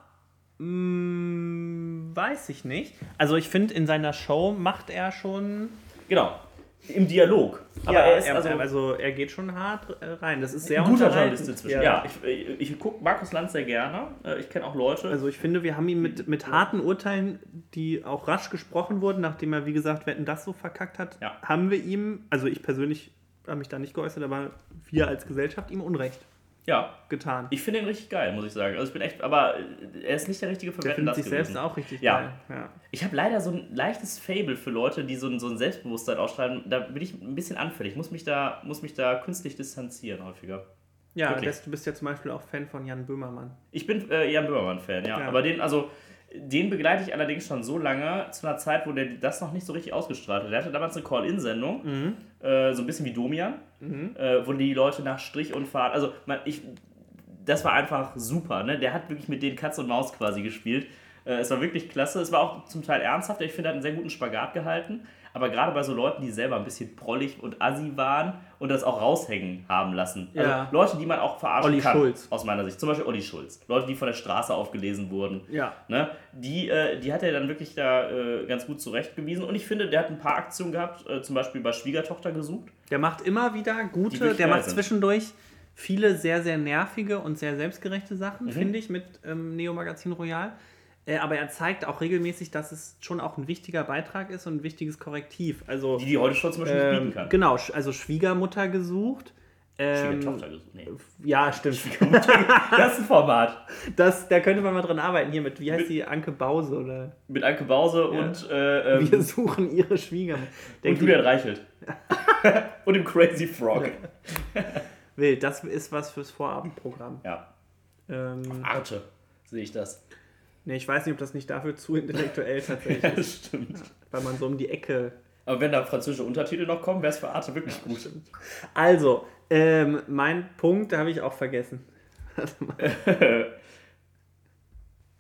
mh, weiß ich nicht. Also ich finde, in seiner Show macht er schon. Genau. Im Dialog. Aber ja, er ist er, also, also, er geht schon hart äh, rein. Das ist sehr ein guter. Journalist inzwischen. Ja, ich, ich, ich gucke Markus Lanz sehr gerne. Äh, Ich kenne auch Leute. Also ich finde, wir haben ihn mit, mit harten Urteilen, die auch rasch gesprochen wurden, nachdem er, wie gesagt, Wetten das so verkackt hat, Ja. haben wir ihm, also ich persönlich habe mich da nicht geäußert, aber wir als Gesellschaft ihm Unrecht ja, getan. ich finde ihn richtig geil, muss ich sagen. Also ich bin echt, aber äh, er ist nicht der richtige für Der findet das sich selbst gewesen. auch richtig Ja. geil. Ja. Ich habe leider so ein leichtes Fable für Leute, die so ein, so ein Selbstbewusstsein ausstrahlen. Da bin ich ein bisschen anfällig. Muss mich da, muss mich da künstlich distanzieren häufiger. Ja, das, du bist ja zum Beispiel auch Fan von Jan Böhmermann. Ich bin äh, Jan Böhmermann-Fan, ja. Ja. Aber den, also, den begleite ich allerdings schon so lange, zu einer Zeit, wo der das noch nicht so richtig ausgestrahlt hat. Der hatte damals eine Call-In-Sendung, Mhm. Äh, so ein bisschen wie Domian, äh, wo die Leute nach Strich und Fahrt, also man, ich, das war einfach super, ne? Der hat wirklich mit denen Katz und Maus quasi gespielt. Äh, es war wirklich klasse. Es war auch zum Teil ernsthaft. Ich finde, er hat einen sehr guten Spagat gehalten. Aber gerade bei so Leuten, die selber ein bisschen prollig und assi waren und das auch raushängen haben lassen. Also Ja. Leute, die man auch verarschen Olli kann. Schulz. Aus meiner Sicht. Zum Beispiel Olli Schulz. Leute, die von der Straße aufgelesen wurden. Ja. Ne? Die, äh, die hat er dann wirklich da äh, ganz gut zurechtgewiesen. Und ich finde, der hat ein paar Aktionen gehabt, äh, zum Beispiel bei Schwiegertochter gesucht. Der macht immer wieder gute, der macht zwischendurch viele sehr, sehr nervige und sehr selbstgerechte Mhm. Sachen, finde ich, mit ähm, Neo Magazin Royal. Äh, aber er zeigt auch regelmäßig, dass es schon auch ein wichtiger Beitrag ist und ein wichtiges Korrektiv. Also, Die die heute schon zum Beispiel ähm, bieten kann. genau, also Schwiegermutter gesucht. Ähm, Schwiegertochter gesucht. Nee. ja, stimmt. Das ist ein Format. Das, da könnte man mal dran arbeiten. Hier mit, wie heißt die, Anke Bause oder? Mit Anke Bause und, äh, ähm, Wir suchen ihre Schwiegermutter. Und Julian Reichelt. und dem Crazy Frog. Wild, das ist was fürs Vorabendprogramm. Ja. Ähm, Arte, sehe ich das. Nee, ich weiß nicht, ob das nicht dafür zu intellektuell tatsächlich Ja, ist, das stimmt. weil man so um die Ecke. Aber wenn da französische Untertitel noch kommen, wäre es für Arte wirklich gut. Also, ähm, mein Punkt, da habe ich auch vergessen.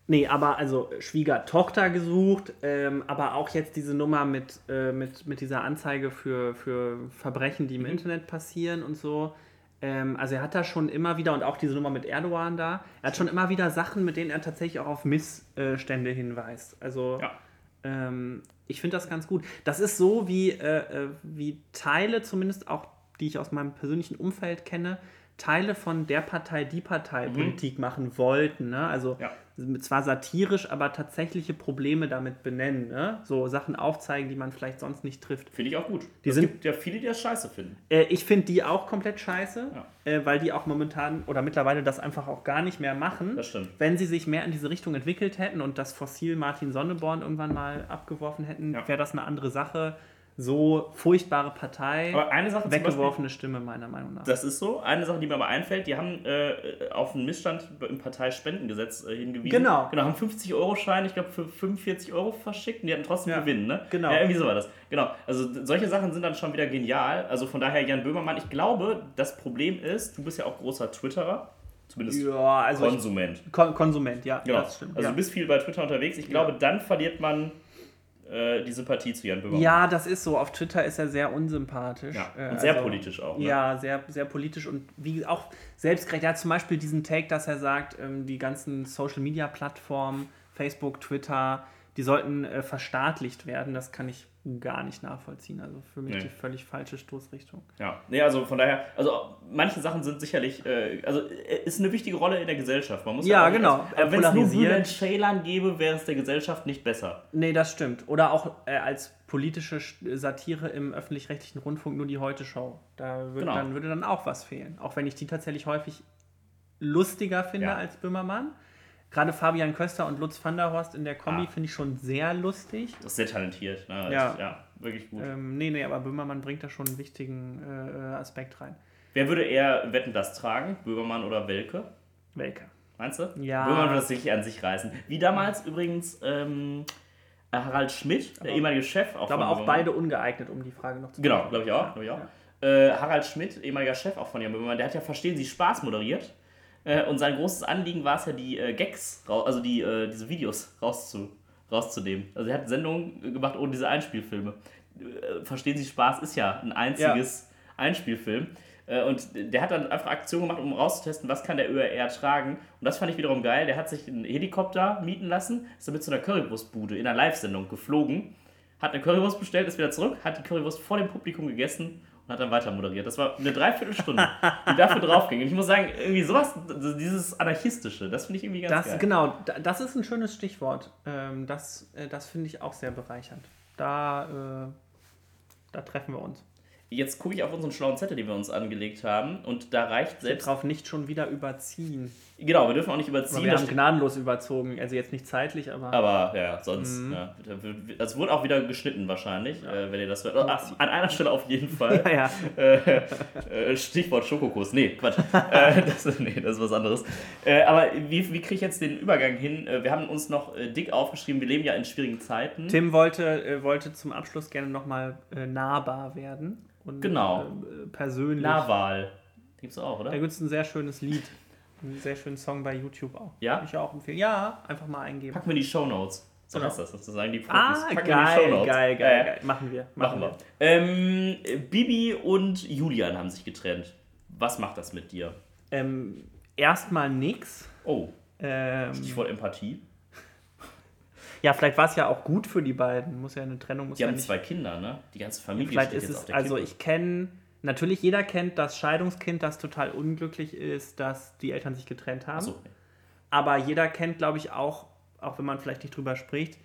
Nee, aber also Schwiegertochter gesucht, ähm, aber auch jetzt diese Nummer mit, äh, mit, mit dieser Anzeige für, für Verbrechen, die im Internet passieren und so. Ähm, also er hat da schon immer wieder, und auch diese Nummer mit Erdogan da, er hat schon immer wieder Sachen, mit denen er tatsächlich auch auf Missstände hinweist. Also Ja. ähm, ich finde das ganz gut. Das ist so, wie, äh, äh, wie Teile, zumindest auch, die ich aus meinem persönlichen Umfeld kenne, Teile von der Partei, die Partei Politik machen wollten. Ne? Also Ja. zwar satirisch, aber tatsächliche Probleme damit benennen. Ne? So Sachen aufzeigen, die man vielleicht sonst nicht trifft. Finde ich auch gut. Die es sind- gibt ja viele, die das scheiße finden. Äh, ich finde die auch komplett scheiße, Ja. äh, weil die auch momentan oder mittlerweile das einfach auch gar nicht mehr machen. Das stimmt. Wenn sie sich mehr in diese Richtung entwickelt hätten und das Fossil Martin Sonneborn irgendwann mal abgeworfen hätten, Ja. wäre das eine andere Sache. So furchtbare Partei, Aber eine Sache zum Beispiel, weggeworfene Stimme meiner Meinung nach. das ist so. Eine Sache, die mir aber einfällt, die haben äh, auf einen Missstand im Parteispendengesetz äh, hingewiesen. Genau. Genau, haben 50-Euro-Schein, ich glaube, für 45 Euro verschickt und die hatten trotzdem Ja, Gewinn, ne? genau. Ja, irgendwie so war das. Genau. Also solche Sachen sind dann schon wieder genial. Also von daher, Jan Böhmermann, ich glaube, das Problem ist, du bist ja auch großer Twitterer. Zumindest ja, also ich, Konsument. Kon Konsument, ja, Genau. das stimmt. also ja. du bist viel bei Twitter unterwegs. Ich glaube, dann verliert man äh, die Sympathie zu Jan Böhmermann. ja, das ist so. Auf Twitter ist er sehr unsympathisch. Ja, Äh, und sehr also- politisch auch. Ne? Ja, sehr, sehr politisch und wie auch selbstgerecht. Er hat zum Beispiel diesen Take, dass er sagt, ähm, die ganzen Social Media Plattformen, Facebook, Twitter, die sollten äh, verstaatlicht werden. Das kann ich gar nicht nachvollziehen. Also für mich Nee. die völlig falsche Stoßrichtung. Ja, nee, also von daher, also manche Sachen sind sicherlich, äh, also äh, ist eine wichtige Rolle in der Gesellschaft. Man muss Ja, auch nicht- genau. Also, wenn es nur. Bülent Ceylan gäbe, wäre es der Gesellschaft nicht besser. Nee, das stimmt. Oder auch äh, als politische Satire im öffentlich-rechtlichen Rundfunk nur die Heute-Show. Da würde, Genau. dann, würde dann auch was fehlen. Auch wenn ich die tatsächlich häufig lustiger finde Ja. als Böhmermann. Gerade Fabian Köster und Lutz van der Horst in der Kombi Ah. finde ich schon sehr lustig. Das ist sehr talentiert. Ne? Ja. Echt, ja, wirklich gut. Ähm, nee, nee, aber Böhmermann bringt da schon einen wichtigen äh, Aspekt rein. Wer würde eher Wetten das tragen? Böhmermann oder Welke? Welke? Meinst du? Ja. Böhmermann würde das wirklich an sich reißen. Wie damals übrigens ähm, Harald Schmidt, der ehemalige Chef. Auch Ich glaube von auch Böhmermann. beide ungeeignet, um die Frage noch zu Genau, glaube ich auch. Glaub ich auch. Äh, Harald Schmidt, ehemaliger Chef auch von Jan Böhmermann, der hat ja Verstehen Sie Spaß moderiert. Äh, und sein großes Anliegen war es ja, die äh, Gags, also die, äh, diese Videos rauszu, rauszunehmen. Also er hat Sendungen gemacht ohne diese Einspielfilme. Äh, Verstehen Sie Spaß ist ja ein einziges Einspielfilm. Äh, und der hat dann einfach Aktionen gemacht, um rauszutesten, was kann der ÖRR tragen. Und das fand ich wiederum geil. Der hat sich einen Helikopter mieten lassen, ist dann mit so einer Currywurstbude in einer Live-Sendung geflogen hat eine Currywurst bestellt, ist wieder zurück, hat die Currywurst vor dem Publikum gegessen und hat dann weiter moderiert. Das war eine Dreiviertelstunde, die dafür draufging. Und ich muss sagen, irgendwie sowas, dieses Anarchistische, das finde ich irgendwie ganz Das, geil. genau, da- das ist ein schönes Stichwort. Ähm, das äh, das finde ich auch sehr bereichernd. Da, äh, da treffen wir uns. Jetzt gucke ich auf unseren schlauen Zettel, den wir uns angelegt haben und da reicht selbst... Drauf nicht schon wieder überziehen. Genau, wir dürfen auch nicht Aber überziehen. wir da haben gnadenlos überzogen. Also jetzt nicht zeitlich, aber. aber ja, sonst. Mhm. Ja, es wurde auch wieder geschnitten wahrscheinlich, äh, wenn ihr das hört. Ah, An einer Stelle auf jeden Fall. ja, ja. äh, äh, Stichwort Schokokuss. Nee, Quatsch. äh, das, nee, das ist was anderes. Äh, aber wie, wie kriege ich jetzt den Übergang hin? Äh, wir haben uns noch dick aufgeschrieben, wir leben ja in schwierigen Zeiten. Tim wollte, wollte zum Abschluss gerne nochmal nahbar werden. Und, Genau. Persönlich. Nahwahl. Gibt's auch, oder? Da gibt es ein sehr schönes Lied. Einen sehr schönen Song bei YouTube auch. Ja? Kann Ich auch empfehlen. Ja, einfach mal eingeben. Packen wir die Shownotes. So Genau. heißt das sozusagen, die Profis. Ah, Packen wir geil, geil, geil, Ja, ja. geil. Machen wir. Machen wir. Ähm, Bibi und Julian haben sich getrennt. Was macht das mit dir? Ähm, Erstmal nix. Oh, Ähm, Stichwort Empathie. ja, vielleicht war es ja auch gut für die beiden. Muss ja eine Trennung muss Die ja haben nicht. zwei Kinder, ne? Die ganze Familie Vielleicht steht ist es, also Kippe. ich kenne, natürlich jeder kennt das Scheidungskind, das total unglücklich ist, dass die Eltern sich getrennt haben. Achso, Aber jeder kennt, glaube ich, auch, auch wenn man vielleicht nicht drüber spricht,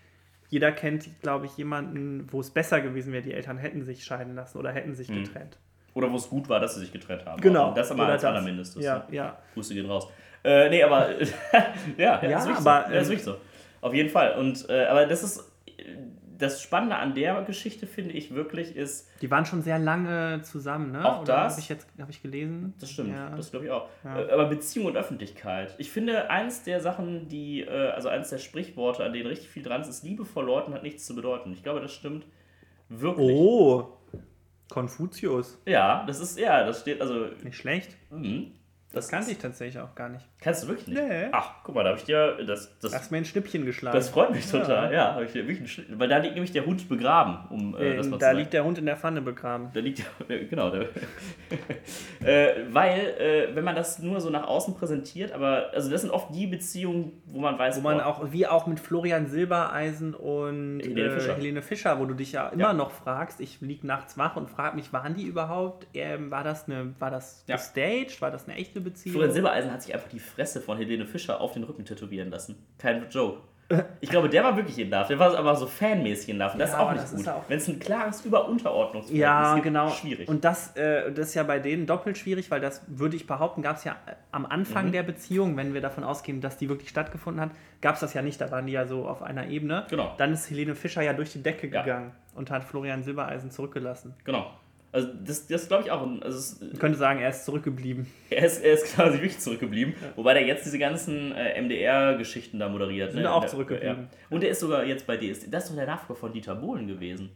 jeder kennt, glaube ich, jemanden, wo es besser gewesen wäre, die Eltern hätten sich scheiden lassen oder hätten sich Mhm. getrennt. Oder wo es gut war, dass sie sich getrennt haben. Genau. Das aber als das. allermindestes. Ja, ne? ja. Grüße gehen raus. Äh, nee, aber ja, ja, Ja, ist wirklich aber, so. Ja, ist ähm, wirklich so. Auf jeden Fall. Und äh, aber das ist das Spannende an der Geschichte finde ich wirklich ist, Die waren schon sehr lange zusammen, ne? Auch das? Habe ich jetzt habe ich gelesen. das stimmt, Ja. das glaube ich auch. Ja. Äh, Aber Beziehung und Öffentlichkeit. Ich finde, eins der Sachen, die, äh, also eins der Sprichworte, an denen richtig viel dran ist, ist Liebe vor Leuten hat nichts zu bedeuten. Ich glaube, das stimmt wirklich. Oh, Konfuzius. Ja, das ist, ja, das steht, also, Nicht schlecht. mhm. Das kannte ich tatsächlich auch gar nicht. Kannst du wirklich nicht? Nee. Ach, guck mal, da habe ich dir, das, das, Du hast mir ein Schnippchen geschlagen. Das freut mich total, ja. hab ich hier wirklich einen Schnitt- weil da liegt nämlich der Hund begraben, um äh, das mal zu da liegt der Hund in der Pfanne begraben. Da liegt der, genau. Der, äh, weil, äh, wenn man das nur so nach außen präsentiert, aber, also das sind oft die Beziehungen, wo man weiß, Wo man auch, wie auch mit Florian Silbereisen und Helene äh, Fischer. Helene Fischer, wo du dich ja immer Ja. noch fragst, ich lieg nachts wach und frage mich, waren die überhaupt, ähm, war das eine, war das Ja. gestaged, war das eine echte Beziehung? Florian Silbereisen hat sich einfach die Fresse von Helene Fischer auf den Rücken tätowieren lassen. Kein Joke. Ich glaube, der war wirklich in Love. Der war aber so fanmäßig in Love. Und das Ja, ist auch nicht gut. auch- Wenn es ein klares Über-Unterordnungsverhältnis Ja, gibt, genau. schwierig. Und das, äh, das ist ja bei denen doppelt schwierig, weil das, würde ich behaupten, gab es ja äh, am Anfang Mhm. der Beziehung, wenn wir davon ausgehen, dass die wirklich stattgefunden hat, gab es das ja nicht. Da waren die ja so auf einer Ebene. Genau. Dann ist Helene Fischer ja durch die Decke Ja. gegangen und hat Florian Silbereisen zurückgelassen. genau. Also das, das glaube ich auch. Also es, Man könnte sagen, er ist zurückgeblieben. Er ist, er ist quasi wirklich zurückgeblieben, wobei der jetzt diese ganzen äh, MDR-Geschichten da moderiert. Sind ne? auch Der- zurückgeblieben. Ja. Und er ist sogar jetzt bei DSD. Das ist doch der Nachfolger von Dieter Bohlen gewesen.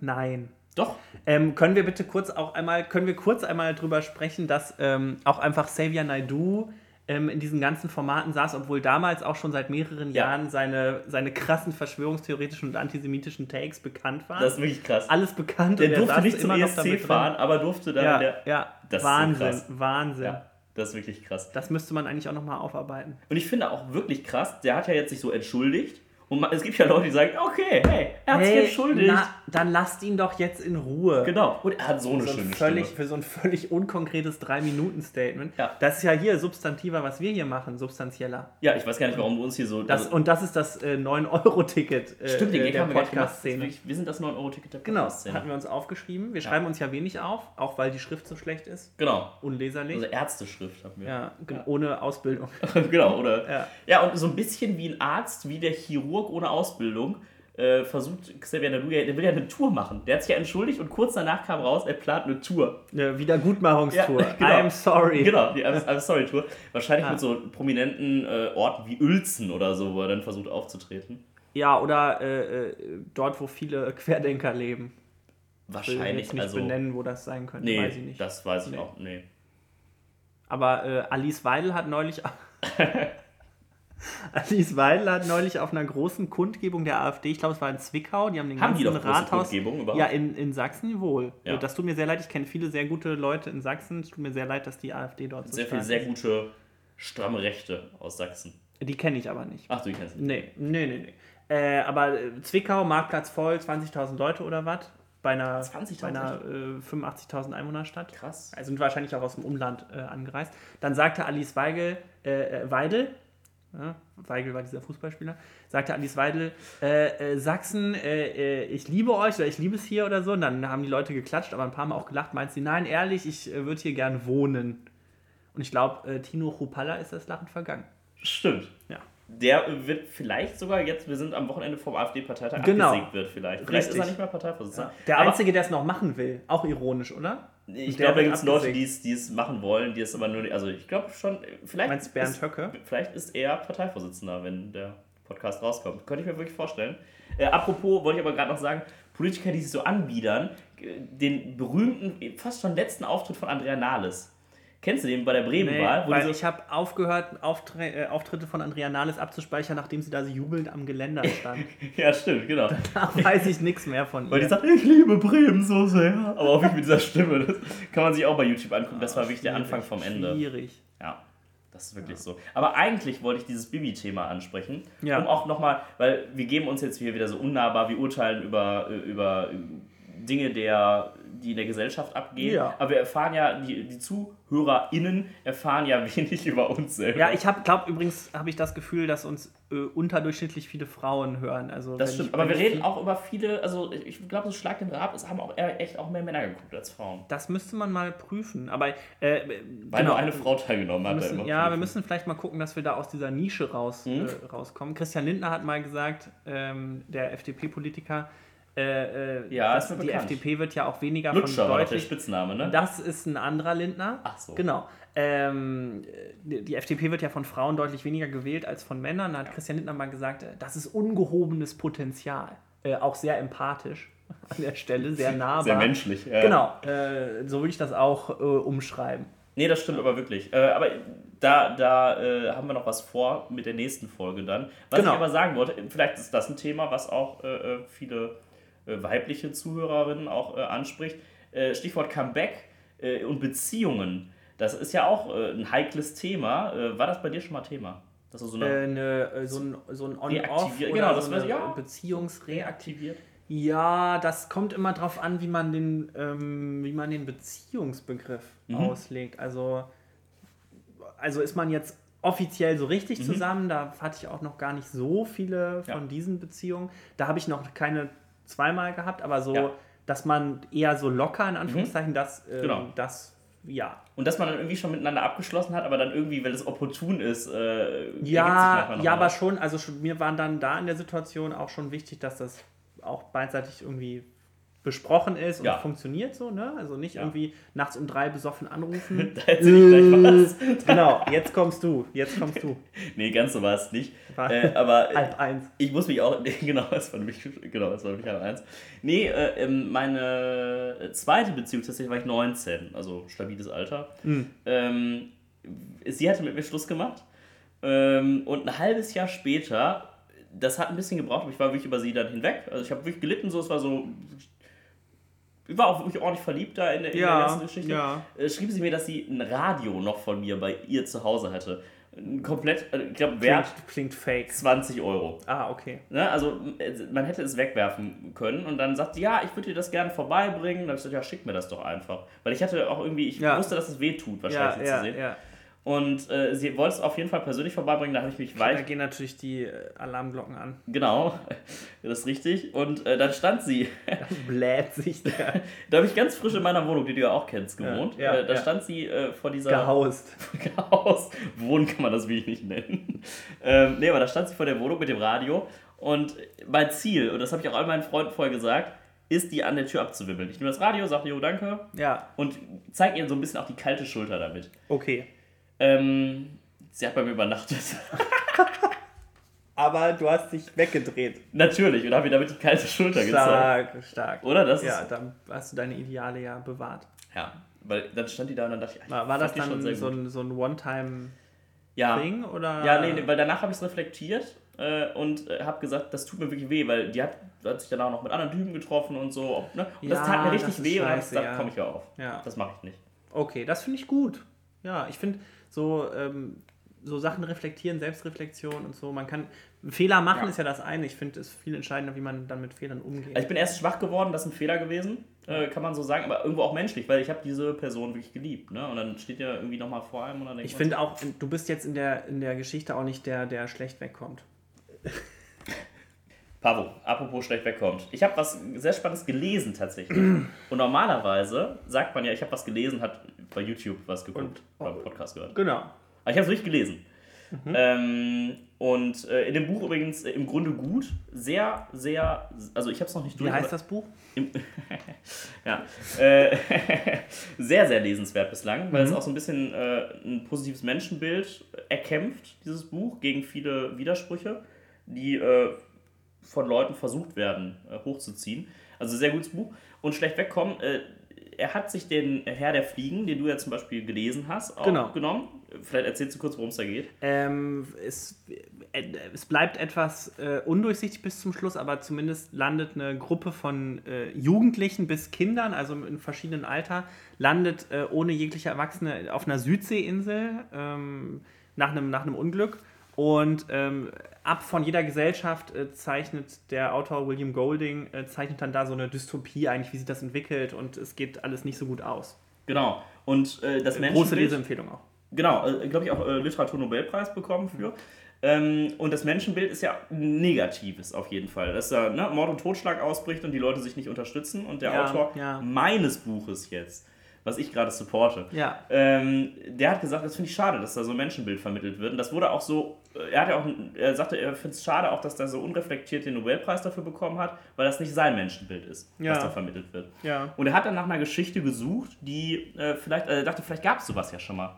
Nein. Doch. Ähm, können wir bitte kurz auch einmal, können wir kurz einmal drüber sprechen, dass ähm, auch einfach Xavier Naidoo ähm, in diesen ganzen Formaten saß, obwohl damals auch schon seit mehreren Ja. Jahren seine, seine krassen verschwörungstheoretischen und antisemitischen Takes bekannt waren. Das ist wirklich krass. Alles bekannt der und er durfte saß nicht zum ESC drin. fahren, aber durfte dann Ja, der. ja. Das ist so Wahnsinn, krass. Wahnsinn. Ja, das ist wirklich krass. Das müsste man eigentlich auch nochmal aufarbeiten. Und ich finde auch wirklich krass, der hat ja jetzt sich so entschuldigt Und es gibt ja Leute, die sagen, okay, hey, er hat sich Hey, entschuldigt. na, dann lasst ihn doch jetzt in Ruhe. Genau. Und er hat so eine so ein schöne völlig, Stimme. für so ein völlig unkonkretes 3-Minuten-Statement. Ja. Das ist ja hier substantiver, was wir hier machen, substanzieller. Ja, ich weiß gar nicht, warum du uns hier so. Das, also, und das ist das äh, 9-Euro-Ticket äh, stimmt, den äh, der wir. Podcast-Szene. Wir sind das 9-Euro-Ticket der Genau, Podcast-Szene. hatten wir uns aufgeschrieben. Wir schreiben uns ja wenig auf, auch weil die Schrift so schlecht ist. Genau. Unleserlich. Also Ärzteschrift haben wir. ja, ge- ohne Ausbildung. genau, oder? Ja. Ja. und so ein bisschen wie ein Arzt, wie der Chirurg ohne Ausbildung, äh, versucht Xavier Nadu der will ja eine Tour machen. Der hat sich ja entschuldigt und kurz danach kam raus, er plant eine Tour. Eine Wiedergutmachungstour. Ja, genau. I'm sorry. Genau, die I'm, I'm Sorry Tour. Wahrscheinlich Ah. mit so prominenten äh, Orten wie Uelzen oder so, wo er dann versucht aufzutreten. Ja, oder äh, äh, dort, wo viele Querdenker leben. Ich will Wahrscheinlich, jetzt nicht also. benennen, wo das sein könnte, Nee, weiß ich nicht. das weiß ich Nee. auch. Nee. Aber äh, Alice Weidel hat neulich. Alice Weidel hat neulich auf einer großen Kundgebung der AfD, ich glaube, es war in Zwickau, die haben den Haben die ganzen doch große Rathaus. Kundgebungen überhaupt? Ja, in, in Sachsen wohl. Ja. Das tut mir sehr leid, ich kenne viele sehr gute Leute in Sachsen. Es tut mir sehr leid, dass die AfD dort so Sehr viel, stark sehr gute, stramme Rechte aus Sachsen. Die kenne ich aber nicht. Ach, du kennst ihn. Nee, nee, nee, nee. Äh, aber Zwickau, Marktplatz voll, 20.000 Leute oder was? Bei einer, 20.000 bei einer äh, 85.000 Einwohnerstadt. Krass. Also sind wahrscheinlich auch aus dem Umland äh, angereist. Dann sagte Alice Weigel, äh, äh, Weidel, ja, Weigel war dieser Fußballspieler, sagte Alice Weidel, äh, äh, Sachsen, äh, äh, ich liebe euch oder ich liebe es hier oder so. Und dann haben die Leute geklatscht, aber ein paar Mal auch gelacht. Meint sie, nein, ehrlich, ich äh, würde hier gern wohnen. Und ich glaube, äh, Tino Chupalla ist das Lachen vergangen. Stimmt. Ja. Der wird vielleicht sogar jetzt, wir sind am Wochenende vom AfD-Parteitag Genau. abgesägt wird vielleicht. Vielleicht ist Richtig. er nicht mehr Parteivorsitzender. Der Aber Einzige, der es noch machen will, auch ironisch, oder? Ich glaube, da gibt es Leute, abgesägt. die es, die es machen wollen, die es aber nur nicht, also ich glaube schon, vielleicht Meinst Bernd ist, Höcke? Vielleicht ist er Parteivorsitzender, wenn der Podcast rauskommt. Könnte ich mir wirklich vorstellen. Äh, apropos, wollte ich aber gerade noch sagen, Politiker, die sich so anbiedern, äh, den berühmten, fast schon letzten Auftritt von Andrea Nahles. Kennst du den bei der Nee, Bremen-Wahl? die weil ich habe aufgehört, Auftre äh, Auftritte von Andrea Nahles abzuspeichern, nachdem sie da so jubelnd am Geländer stand. ja, stimmt, genau. da weiß ich nichts mehr von Weil die ihr. sagt, ich liebe Bremen so sehr. Aber auch mit dieser Stimme. Das kann man sich auch bei YouTube angucken. Das war wirklich der Anfang vom Ende. Schwierig. Ja, das ist wirklich so. Aber eigentlich wollte ich dieses Bibi-Thema ansprechen. Ja. Um auch nochmal, weil wir geben uns jetzt hier wieder so unnahbar, wir urteilen über, über Dinge, der, die in der Gesellschaft abgehen. Ja. Aber wir erfahren ja, die, die ZuhörerInnen erfahren ja wenig über uns selber. Ja, ich glaube übrigens, habe ich das Gefühl, dass uns äh, unterdurchschnittlich viele Frauen hören. Also das stimmt. ich- Aber wir reden auch über viele, also ich glaube, so Schlag den Rab, es haben auch echt auch mehr Männer geguckt als Frauen. Das müsste man mal prüfen. Aber äh, Weil nur eine Frau teilgenommen wir hat. müssen, immer ja, wir prüfen. müssen vielleicht mal gucken, dass wir da aus dieser Nische raus, Mhm. äh, rauskommen. Christian Lindner hat mal gesagt, ähm, der FDP-Politiker, äh, äh, Ja, mir die bekannt. FDP wird ja auch weniger Lutscher von war doch der deutlich. Spitzname, ne? Das ist ein anderer Lindner. Ach so. Genau. Ähm, die FDP wird ja von Frauen deutlich weniger gewählt als von Männern. Da hat Christian Lindner mal gesagt, äh, das ist ungehobenes Potenzial. Äh, auch sehr empathisch an der Stelle, sehr nahbar. Sehr menschlich. Ja. Genau, äh, so würde ich das auch äh, umschreiben. Nee, das stimmt aber wirklich. Aber da, da äh, haben wir noch was vor mit der nächsten Folge dann. Was Genau. ich aber sagen wollte, vielleicht ist das ein Thema, was auch äh, viele weibliche Zuhörerinnen auch äh, anspricht. Äh, Stichwort Comeback äh, und Beziehungen. Das ist ja auch äh, ein heikles Thema. Äh, war das bei dir schon mal Thema? Dass du so eine Äh, ne, äh, so ein, so ein On-Off oder genau, so eine ja. Beziehungsreaktivierung. reaktiviert? Ja, das kommt immer drauf an, wie man den, ähm, wie man den Beziehungsbegriff Mhm. auslegt. Also, also ist man jetzt offiziell so richtig zusammen, da hatte ich auch noch gar nicht so viele von Mhm. Ja. diesen Beziehungen. Da habe ich noch keine zweimal gehabt, aber so, Ja. Mhm. dass man eher so locker in Anführungszeichen, das, ähm, Genau. das, ja. Und dass man dann irgendwie schon miteinander abgeschlossen hat, aber dann irgendwie, wenn es opportun ist, äh, Ja, ja, aber schon, also schon, mir war dann da in der Situation auch schon wichtig, dass das auch beidseitig irgendwie besprochen ist und Ja. funktioniert so, ne? Also nicht Ja. irgendwie nachts um drei besoffen anrufen. Da erzähl ich gleich was. genau, jetzt kommst du, jetzt kommst du. Nee, ganz so war es nicht. War- Äh, aber äh, Halb eins. ich muss mich auch, genau, das war nämlich, genau, das war nämlich halb eins. Nee, äh, ähm, meine zweite Beziehung tatsächlich war ich 19, also stabiles Alter. Mhm. Ähm, sie hatte mit mir Schluss gemacht ähm, und ein halbes Jahr später, das hat ein bisschen gebraucht, aber ich war wirklich über sie dann hinweg. Also ich habe wirklich gelitten, so, es war so, ich war auch wirklich ordentlich verliebt da in der, in der ganzen Geschichte ja. äh, schrieb sie mir, dass sie ein Radio noch von mir bei ihr zu Hause hatte. komplett, äh, ich glaube, wert Klingt, klingt fake. 20 Euro. Ah, okay. Ne? Also äh, man hätte es wegwerfen können und dann sagt sie, ja, ich würde dir das gerne vorbeibringen. Dann habe ich gesagt, ja, schick mir das doch einfach. Weil ich hatte auch irgendwie, ich Ja. wusste, dass es weh tut, Ja, wahrscheinlich ja, zu sehen. ja. Und äh, sie wollte es auf jeden Fall persönlich vorbeibringen, da habe ich mich Da weit gehen natürlich die äh, Alarmglocken an. Genau, das ist richtig. Und äh, dann stand sie, Bläht sich der da habe ich ganz frisch in meiner Wohnung, die du ja auch kennst, gewohnt. Ja, ja, äh, da ja. stand sie äh, vor dieser. gehaust. Haus. Wohnen kann man das wirklich nicht nennen. Ähm, nee, aber da stand sie vor der Wohnung mit dem Radio. Und mein Ziel, und das habe ich auch all meinen Freunden vorher gesagt, ist, die an der Tür abzuwibbeln. Ich nehme das Radio, sage, jo, danke. Ja, Und zeige ihr so ein bisschen auch die kalte Schulter damit. okay. Ähm, sie hat bei mir übernachtet. Aber du hast dich weggedreht. Natürlich. Und habe ihr damit die kalte Schulter gezeigt. Stark, stark. Oder? Das Ja, dann hast du deine Ideale ja bewahrt. Ja. Weil dann stand die da und dann dachte ich, War, war das dann so ein, so ein One-Time-Thing ja. oder? Ja, nee, nee, weil danach habe ich es reflektiert äh, und äh, habe gesagt, das tut mir wirklich weh, weil die hat, hat sich danach noch mit anderen Typen getroffen und so. Ob, ne? Und das Ja, tat mir das richtig weh und dann habe ich scheiße, gesagt, ja. komm, ich hör auf. Ja. Das mache ich nicht. Okay, das finde ich gut. Ja, ich finde so, ähm, so Sachen reflektieren, Selbstreflexion und so. Man kann Fehler machen Ja. ist ja das eine. Ich finde es viel entscheidender, wie man dann mit Fehlern umgeht. Also ich bin erst schwach geworden, das ist ein Fehler gewesen, äh, kann man so sagen, aber irgendwo auch menschlich, weil ich habe diese Person wirklich geliebt. Ne? Und dann steht ja irgendwie nochmal vor einem und dann Ich finde auch, du bist jetzt in der, in der Geschichte auch nicht der, der schlecht wegkommt. Pavo, apropos schlecht wegkommt. Ich habe was sehr Spannendes gelesen tatsächlich. Und normalerweise sagt man ja, ich habe was gelesen, hat bei YouTube was geguckt, Und- beim Podcast gehört. Genau. Aber ich habe es wirklich gelesen. Mhm. Ähm, und äh, in dem Buch übrigens äh, im Grunde gut. Sehr, sehr, also ich habe es noch nicht Wie durch. heißt aber- das Buch? Im, ja. Äh, sehr, sehr lesenswert bislang, weil es Mhm. auch so ein bisschen äh, ein positives Menschenbild erkämpft, dieses Buch, gegen viele Widersprüche, die äh, von Leuten versucht werden äh, hochzuziehen. Also sehr gutes Buch. Und schlecht wegkommen, äh, er hat sich den Herr der Fliegen, den du ja zum Beispiel gelesen hast, auch Genau. genommen. Vielleicht erzählst du kurz, worum es da geht. Ähm, es, äh, es bleibt etwas äh, undurchsichtig bis zum Schluss, aber zumindest landet eine Gruppe von äh, Jugendlichen bis Kindern, also in verschiedenen Alter, landet äh, ohne jegliche Erwachsene auf einer Südseeinsel ähm, nach, einem, nach einem Unglück. Und ähm, ab von jeder Gesellschaft äh, zeichnet der Autor William Golding, äh, zeichnet dann da so eine Dystopie eigentlich, wie sich das entwickelt und es geht alles nicht so gut aus. Genau. Und äh, das Große Menschenbild... Leseempfehlung auch. Genau, äh, glaube ich auch äh, Literaturnobelpreis bekommen für. Ähm, und das Menschenbild ist ja negatives auf jeden Fall. Dass da ne, Mord und Totschlag ausbricht und die Leute sich nicht unterstützen. Und der Ja, Autor ja. meines Buches jetzt, was ich gerade supporte, Ja. ähm, der hat gesagt, das finde ich schade, dass da so ein Menschenbild vermittelt wird. Und das wurde auch so, er hat ja auch, er sagte, er findet es schade auch, dass da so unreflektiert den Nobelpreis dafür bekommen hat, weil das nicht sein Menschenbild ist, Ja. was da vermittelt wird. Ja. Und er hat dann nach einer Geschichte gesucht, die äh, vielleicht, äh, er dachte, vielleicht gab es sowas ja schon mal.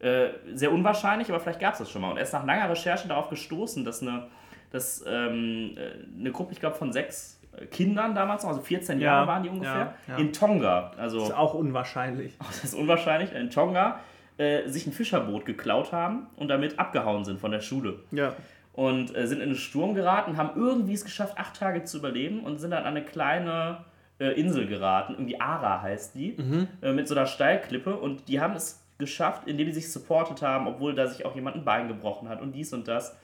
Äh, sehr unwahrscheinlich, aber vielleicht gab es das schon mal. Und er ist nach langer Recherche darauf gestoßen, dass eine, dass, ähm, äh, eine Gruppe, ich glaube, von sechs Kindern damals, noch, also 14 Ja, Jahre waren die ungefähr, ja, ja. in Tonga, also Ist auch unwahrscheinlich. das ist unwahrscheinlich, in Tonga, äh, sich ein Fischerboot geklaut haben und damit abgehauen sind von der Schule Ja. und äh, sind in einen Sturm geraten, haben irgendwie es geschafft, acht Tage zu überleben und sind dann an eine kleine äh, Insel geraten, irgendwie Ara heißt die, äh, mit so einer Steilklippe und die haben es geschafft, indem die sich supportet haben, obwohl da sich auch jemand ein Bein gebrochen hat und dies und das.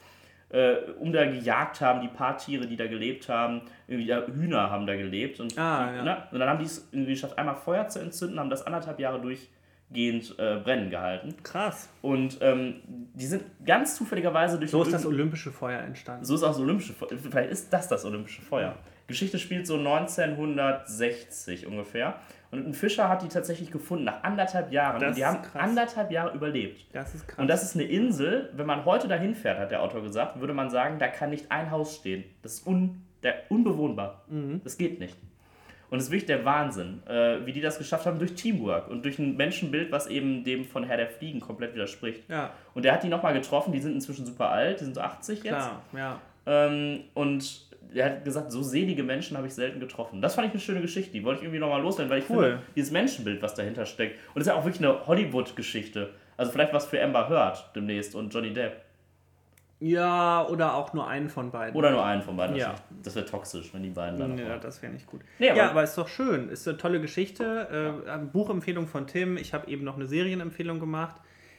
Äh, um da gejagt haben, die paar Tiere, die da gelebt haben, irgendwie da Hühner haben da gelebt und, Ah, ja. ne? und dann haben die es irgendwie geschafft, einmal Feuer zu entzünden, haben das anderthalb Jahre durchgehend äh, brennen gehalten Krass. und ähm, die sind ganz zufälligerweise durch So ist das olympische Feuer entstanden. so ist auch das olympische Feuer. Vielleicht ist das das olympische Feuer. Geschichte spielt so 1960 ungefähr. Und ein Fischer hat die tatsächlich gefunden nach anderthalb Jahren. Das und die haben krass. anderthalb Jahre überlebt. Das ist krass. Und das ist eine Insel, wenn man heute dahin fährt, hat der Autor gesagt, würde man sagen, da kann nicht ein Haus stehen. Das ist un, der, unbewohnbar. Mhm. Das geht nicht. Und es ist wirklich der Wahnsinn, äh, wie die das geschafft haben durch Teamwork und durch ein Menschenbild, was eben dem von Herr der Fliegen komplett widerspricht. ja, Und der hat die nochmal getroffen, die sind inzwischen super alt, die sind so 80 jetzt. klar. Ja. Ähm, und er hat gesagt, so selige Menschen habe ich selten getroffen. Das fand ich eine schöne Geschichte, die wollte ich irgendwie nochmal loswerden, weil ich Cool. finde, dieses Menschenbild, was dahinter steckt. Und das ist ja auch wirklich eine Hollywood-Geschichte. Also vielleicht was für Amber Heard demnächst und Johnny Depp. ja, oder auch nur einen von beiden. Oder nur einen von beiden. Ja. Das wäre toxisch, wenn die beiden dann. Ja, das wäre nicht gut. Nee, aber- ja, aber ist doch schön. Ist eine tolle Geschichte. Äh, Buchempfehlung von Tim. Ich habe eben noch eine Serienempfehlung gemacht.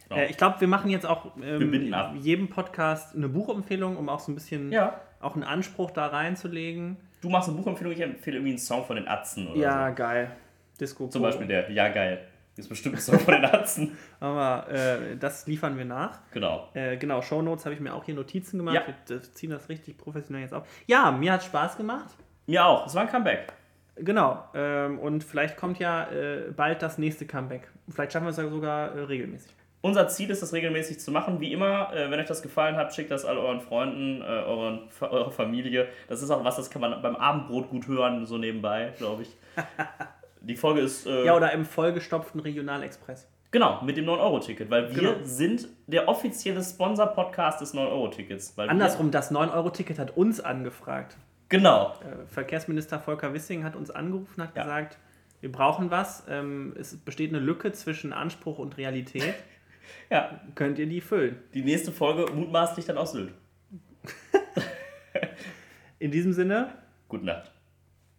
Genau. Äh, ich glaube, wir machen jetzt auch ähm, jedem Podcast eine Buchempfehlung, um auch so ein bisschen Ja. Auch einen Anspruch da reinzulegen. Du machst eine Buchempfehlung, ich empfehle irgendwie einen Song von den Atzen oder Ja, so. geil. Disco. Zum. Beispiel der, ja geil. Ist bestimmt ein Song von den Atzen. Aber äh, das liefern wir nach. Genau. Äh, genau, Shownotes habe ich mir auch hier Notizen gemacht. Ja. Wir äh, ziehen das richtig professionell jetzt auf. Ja, mir hat Spaß gemacht. Mir auch. Es war ein Comeback. Genau. Ähm, und vielleicht kommt ja äh, bald das nächste Comeback. Vielleicht schaffen wir es ja sogar äh, regelmäßig. Unser Ziel ist es regelmäßig zu machen. Wie immer, äh, wenn euch das gefallen hat, schickt das all euren Freunden, äh, euren, eurer Familie. Das ist auch was, das kann man beim Abendbrot gut hören, so nebenbei, glaube ich. Die Folge ist. Äh, Ja, oder im vollgestopften Regionalexpress. Genau, mit dem 9-Euro-Ticket, weil wir Genau. sind der offizielle Sponsor-Podcast des 9-Euro-Tickets. weil wir- Andersrum, das 9-Euro-Ticket hat uns angefragt. Genau. Äh, Verkehrsminister Volker Wissing hat uns angerufen, hat Ja. gesagt, wir brauchen was. Ähm, es besteht eine Lücke zwischen Anspruch und Realität. Ja, Könnt ihr die füllen? die nächste Folge mutmaßlich dann aus Sylt. In diesem Sinne, Gute Nacht.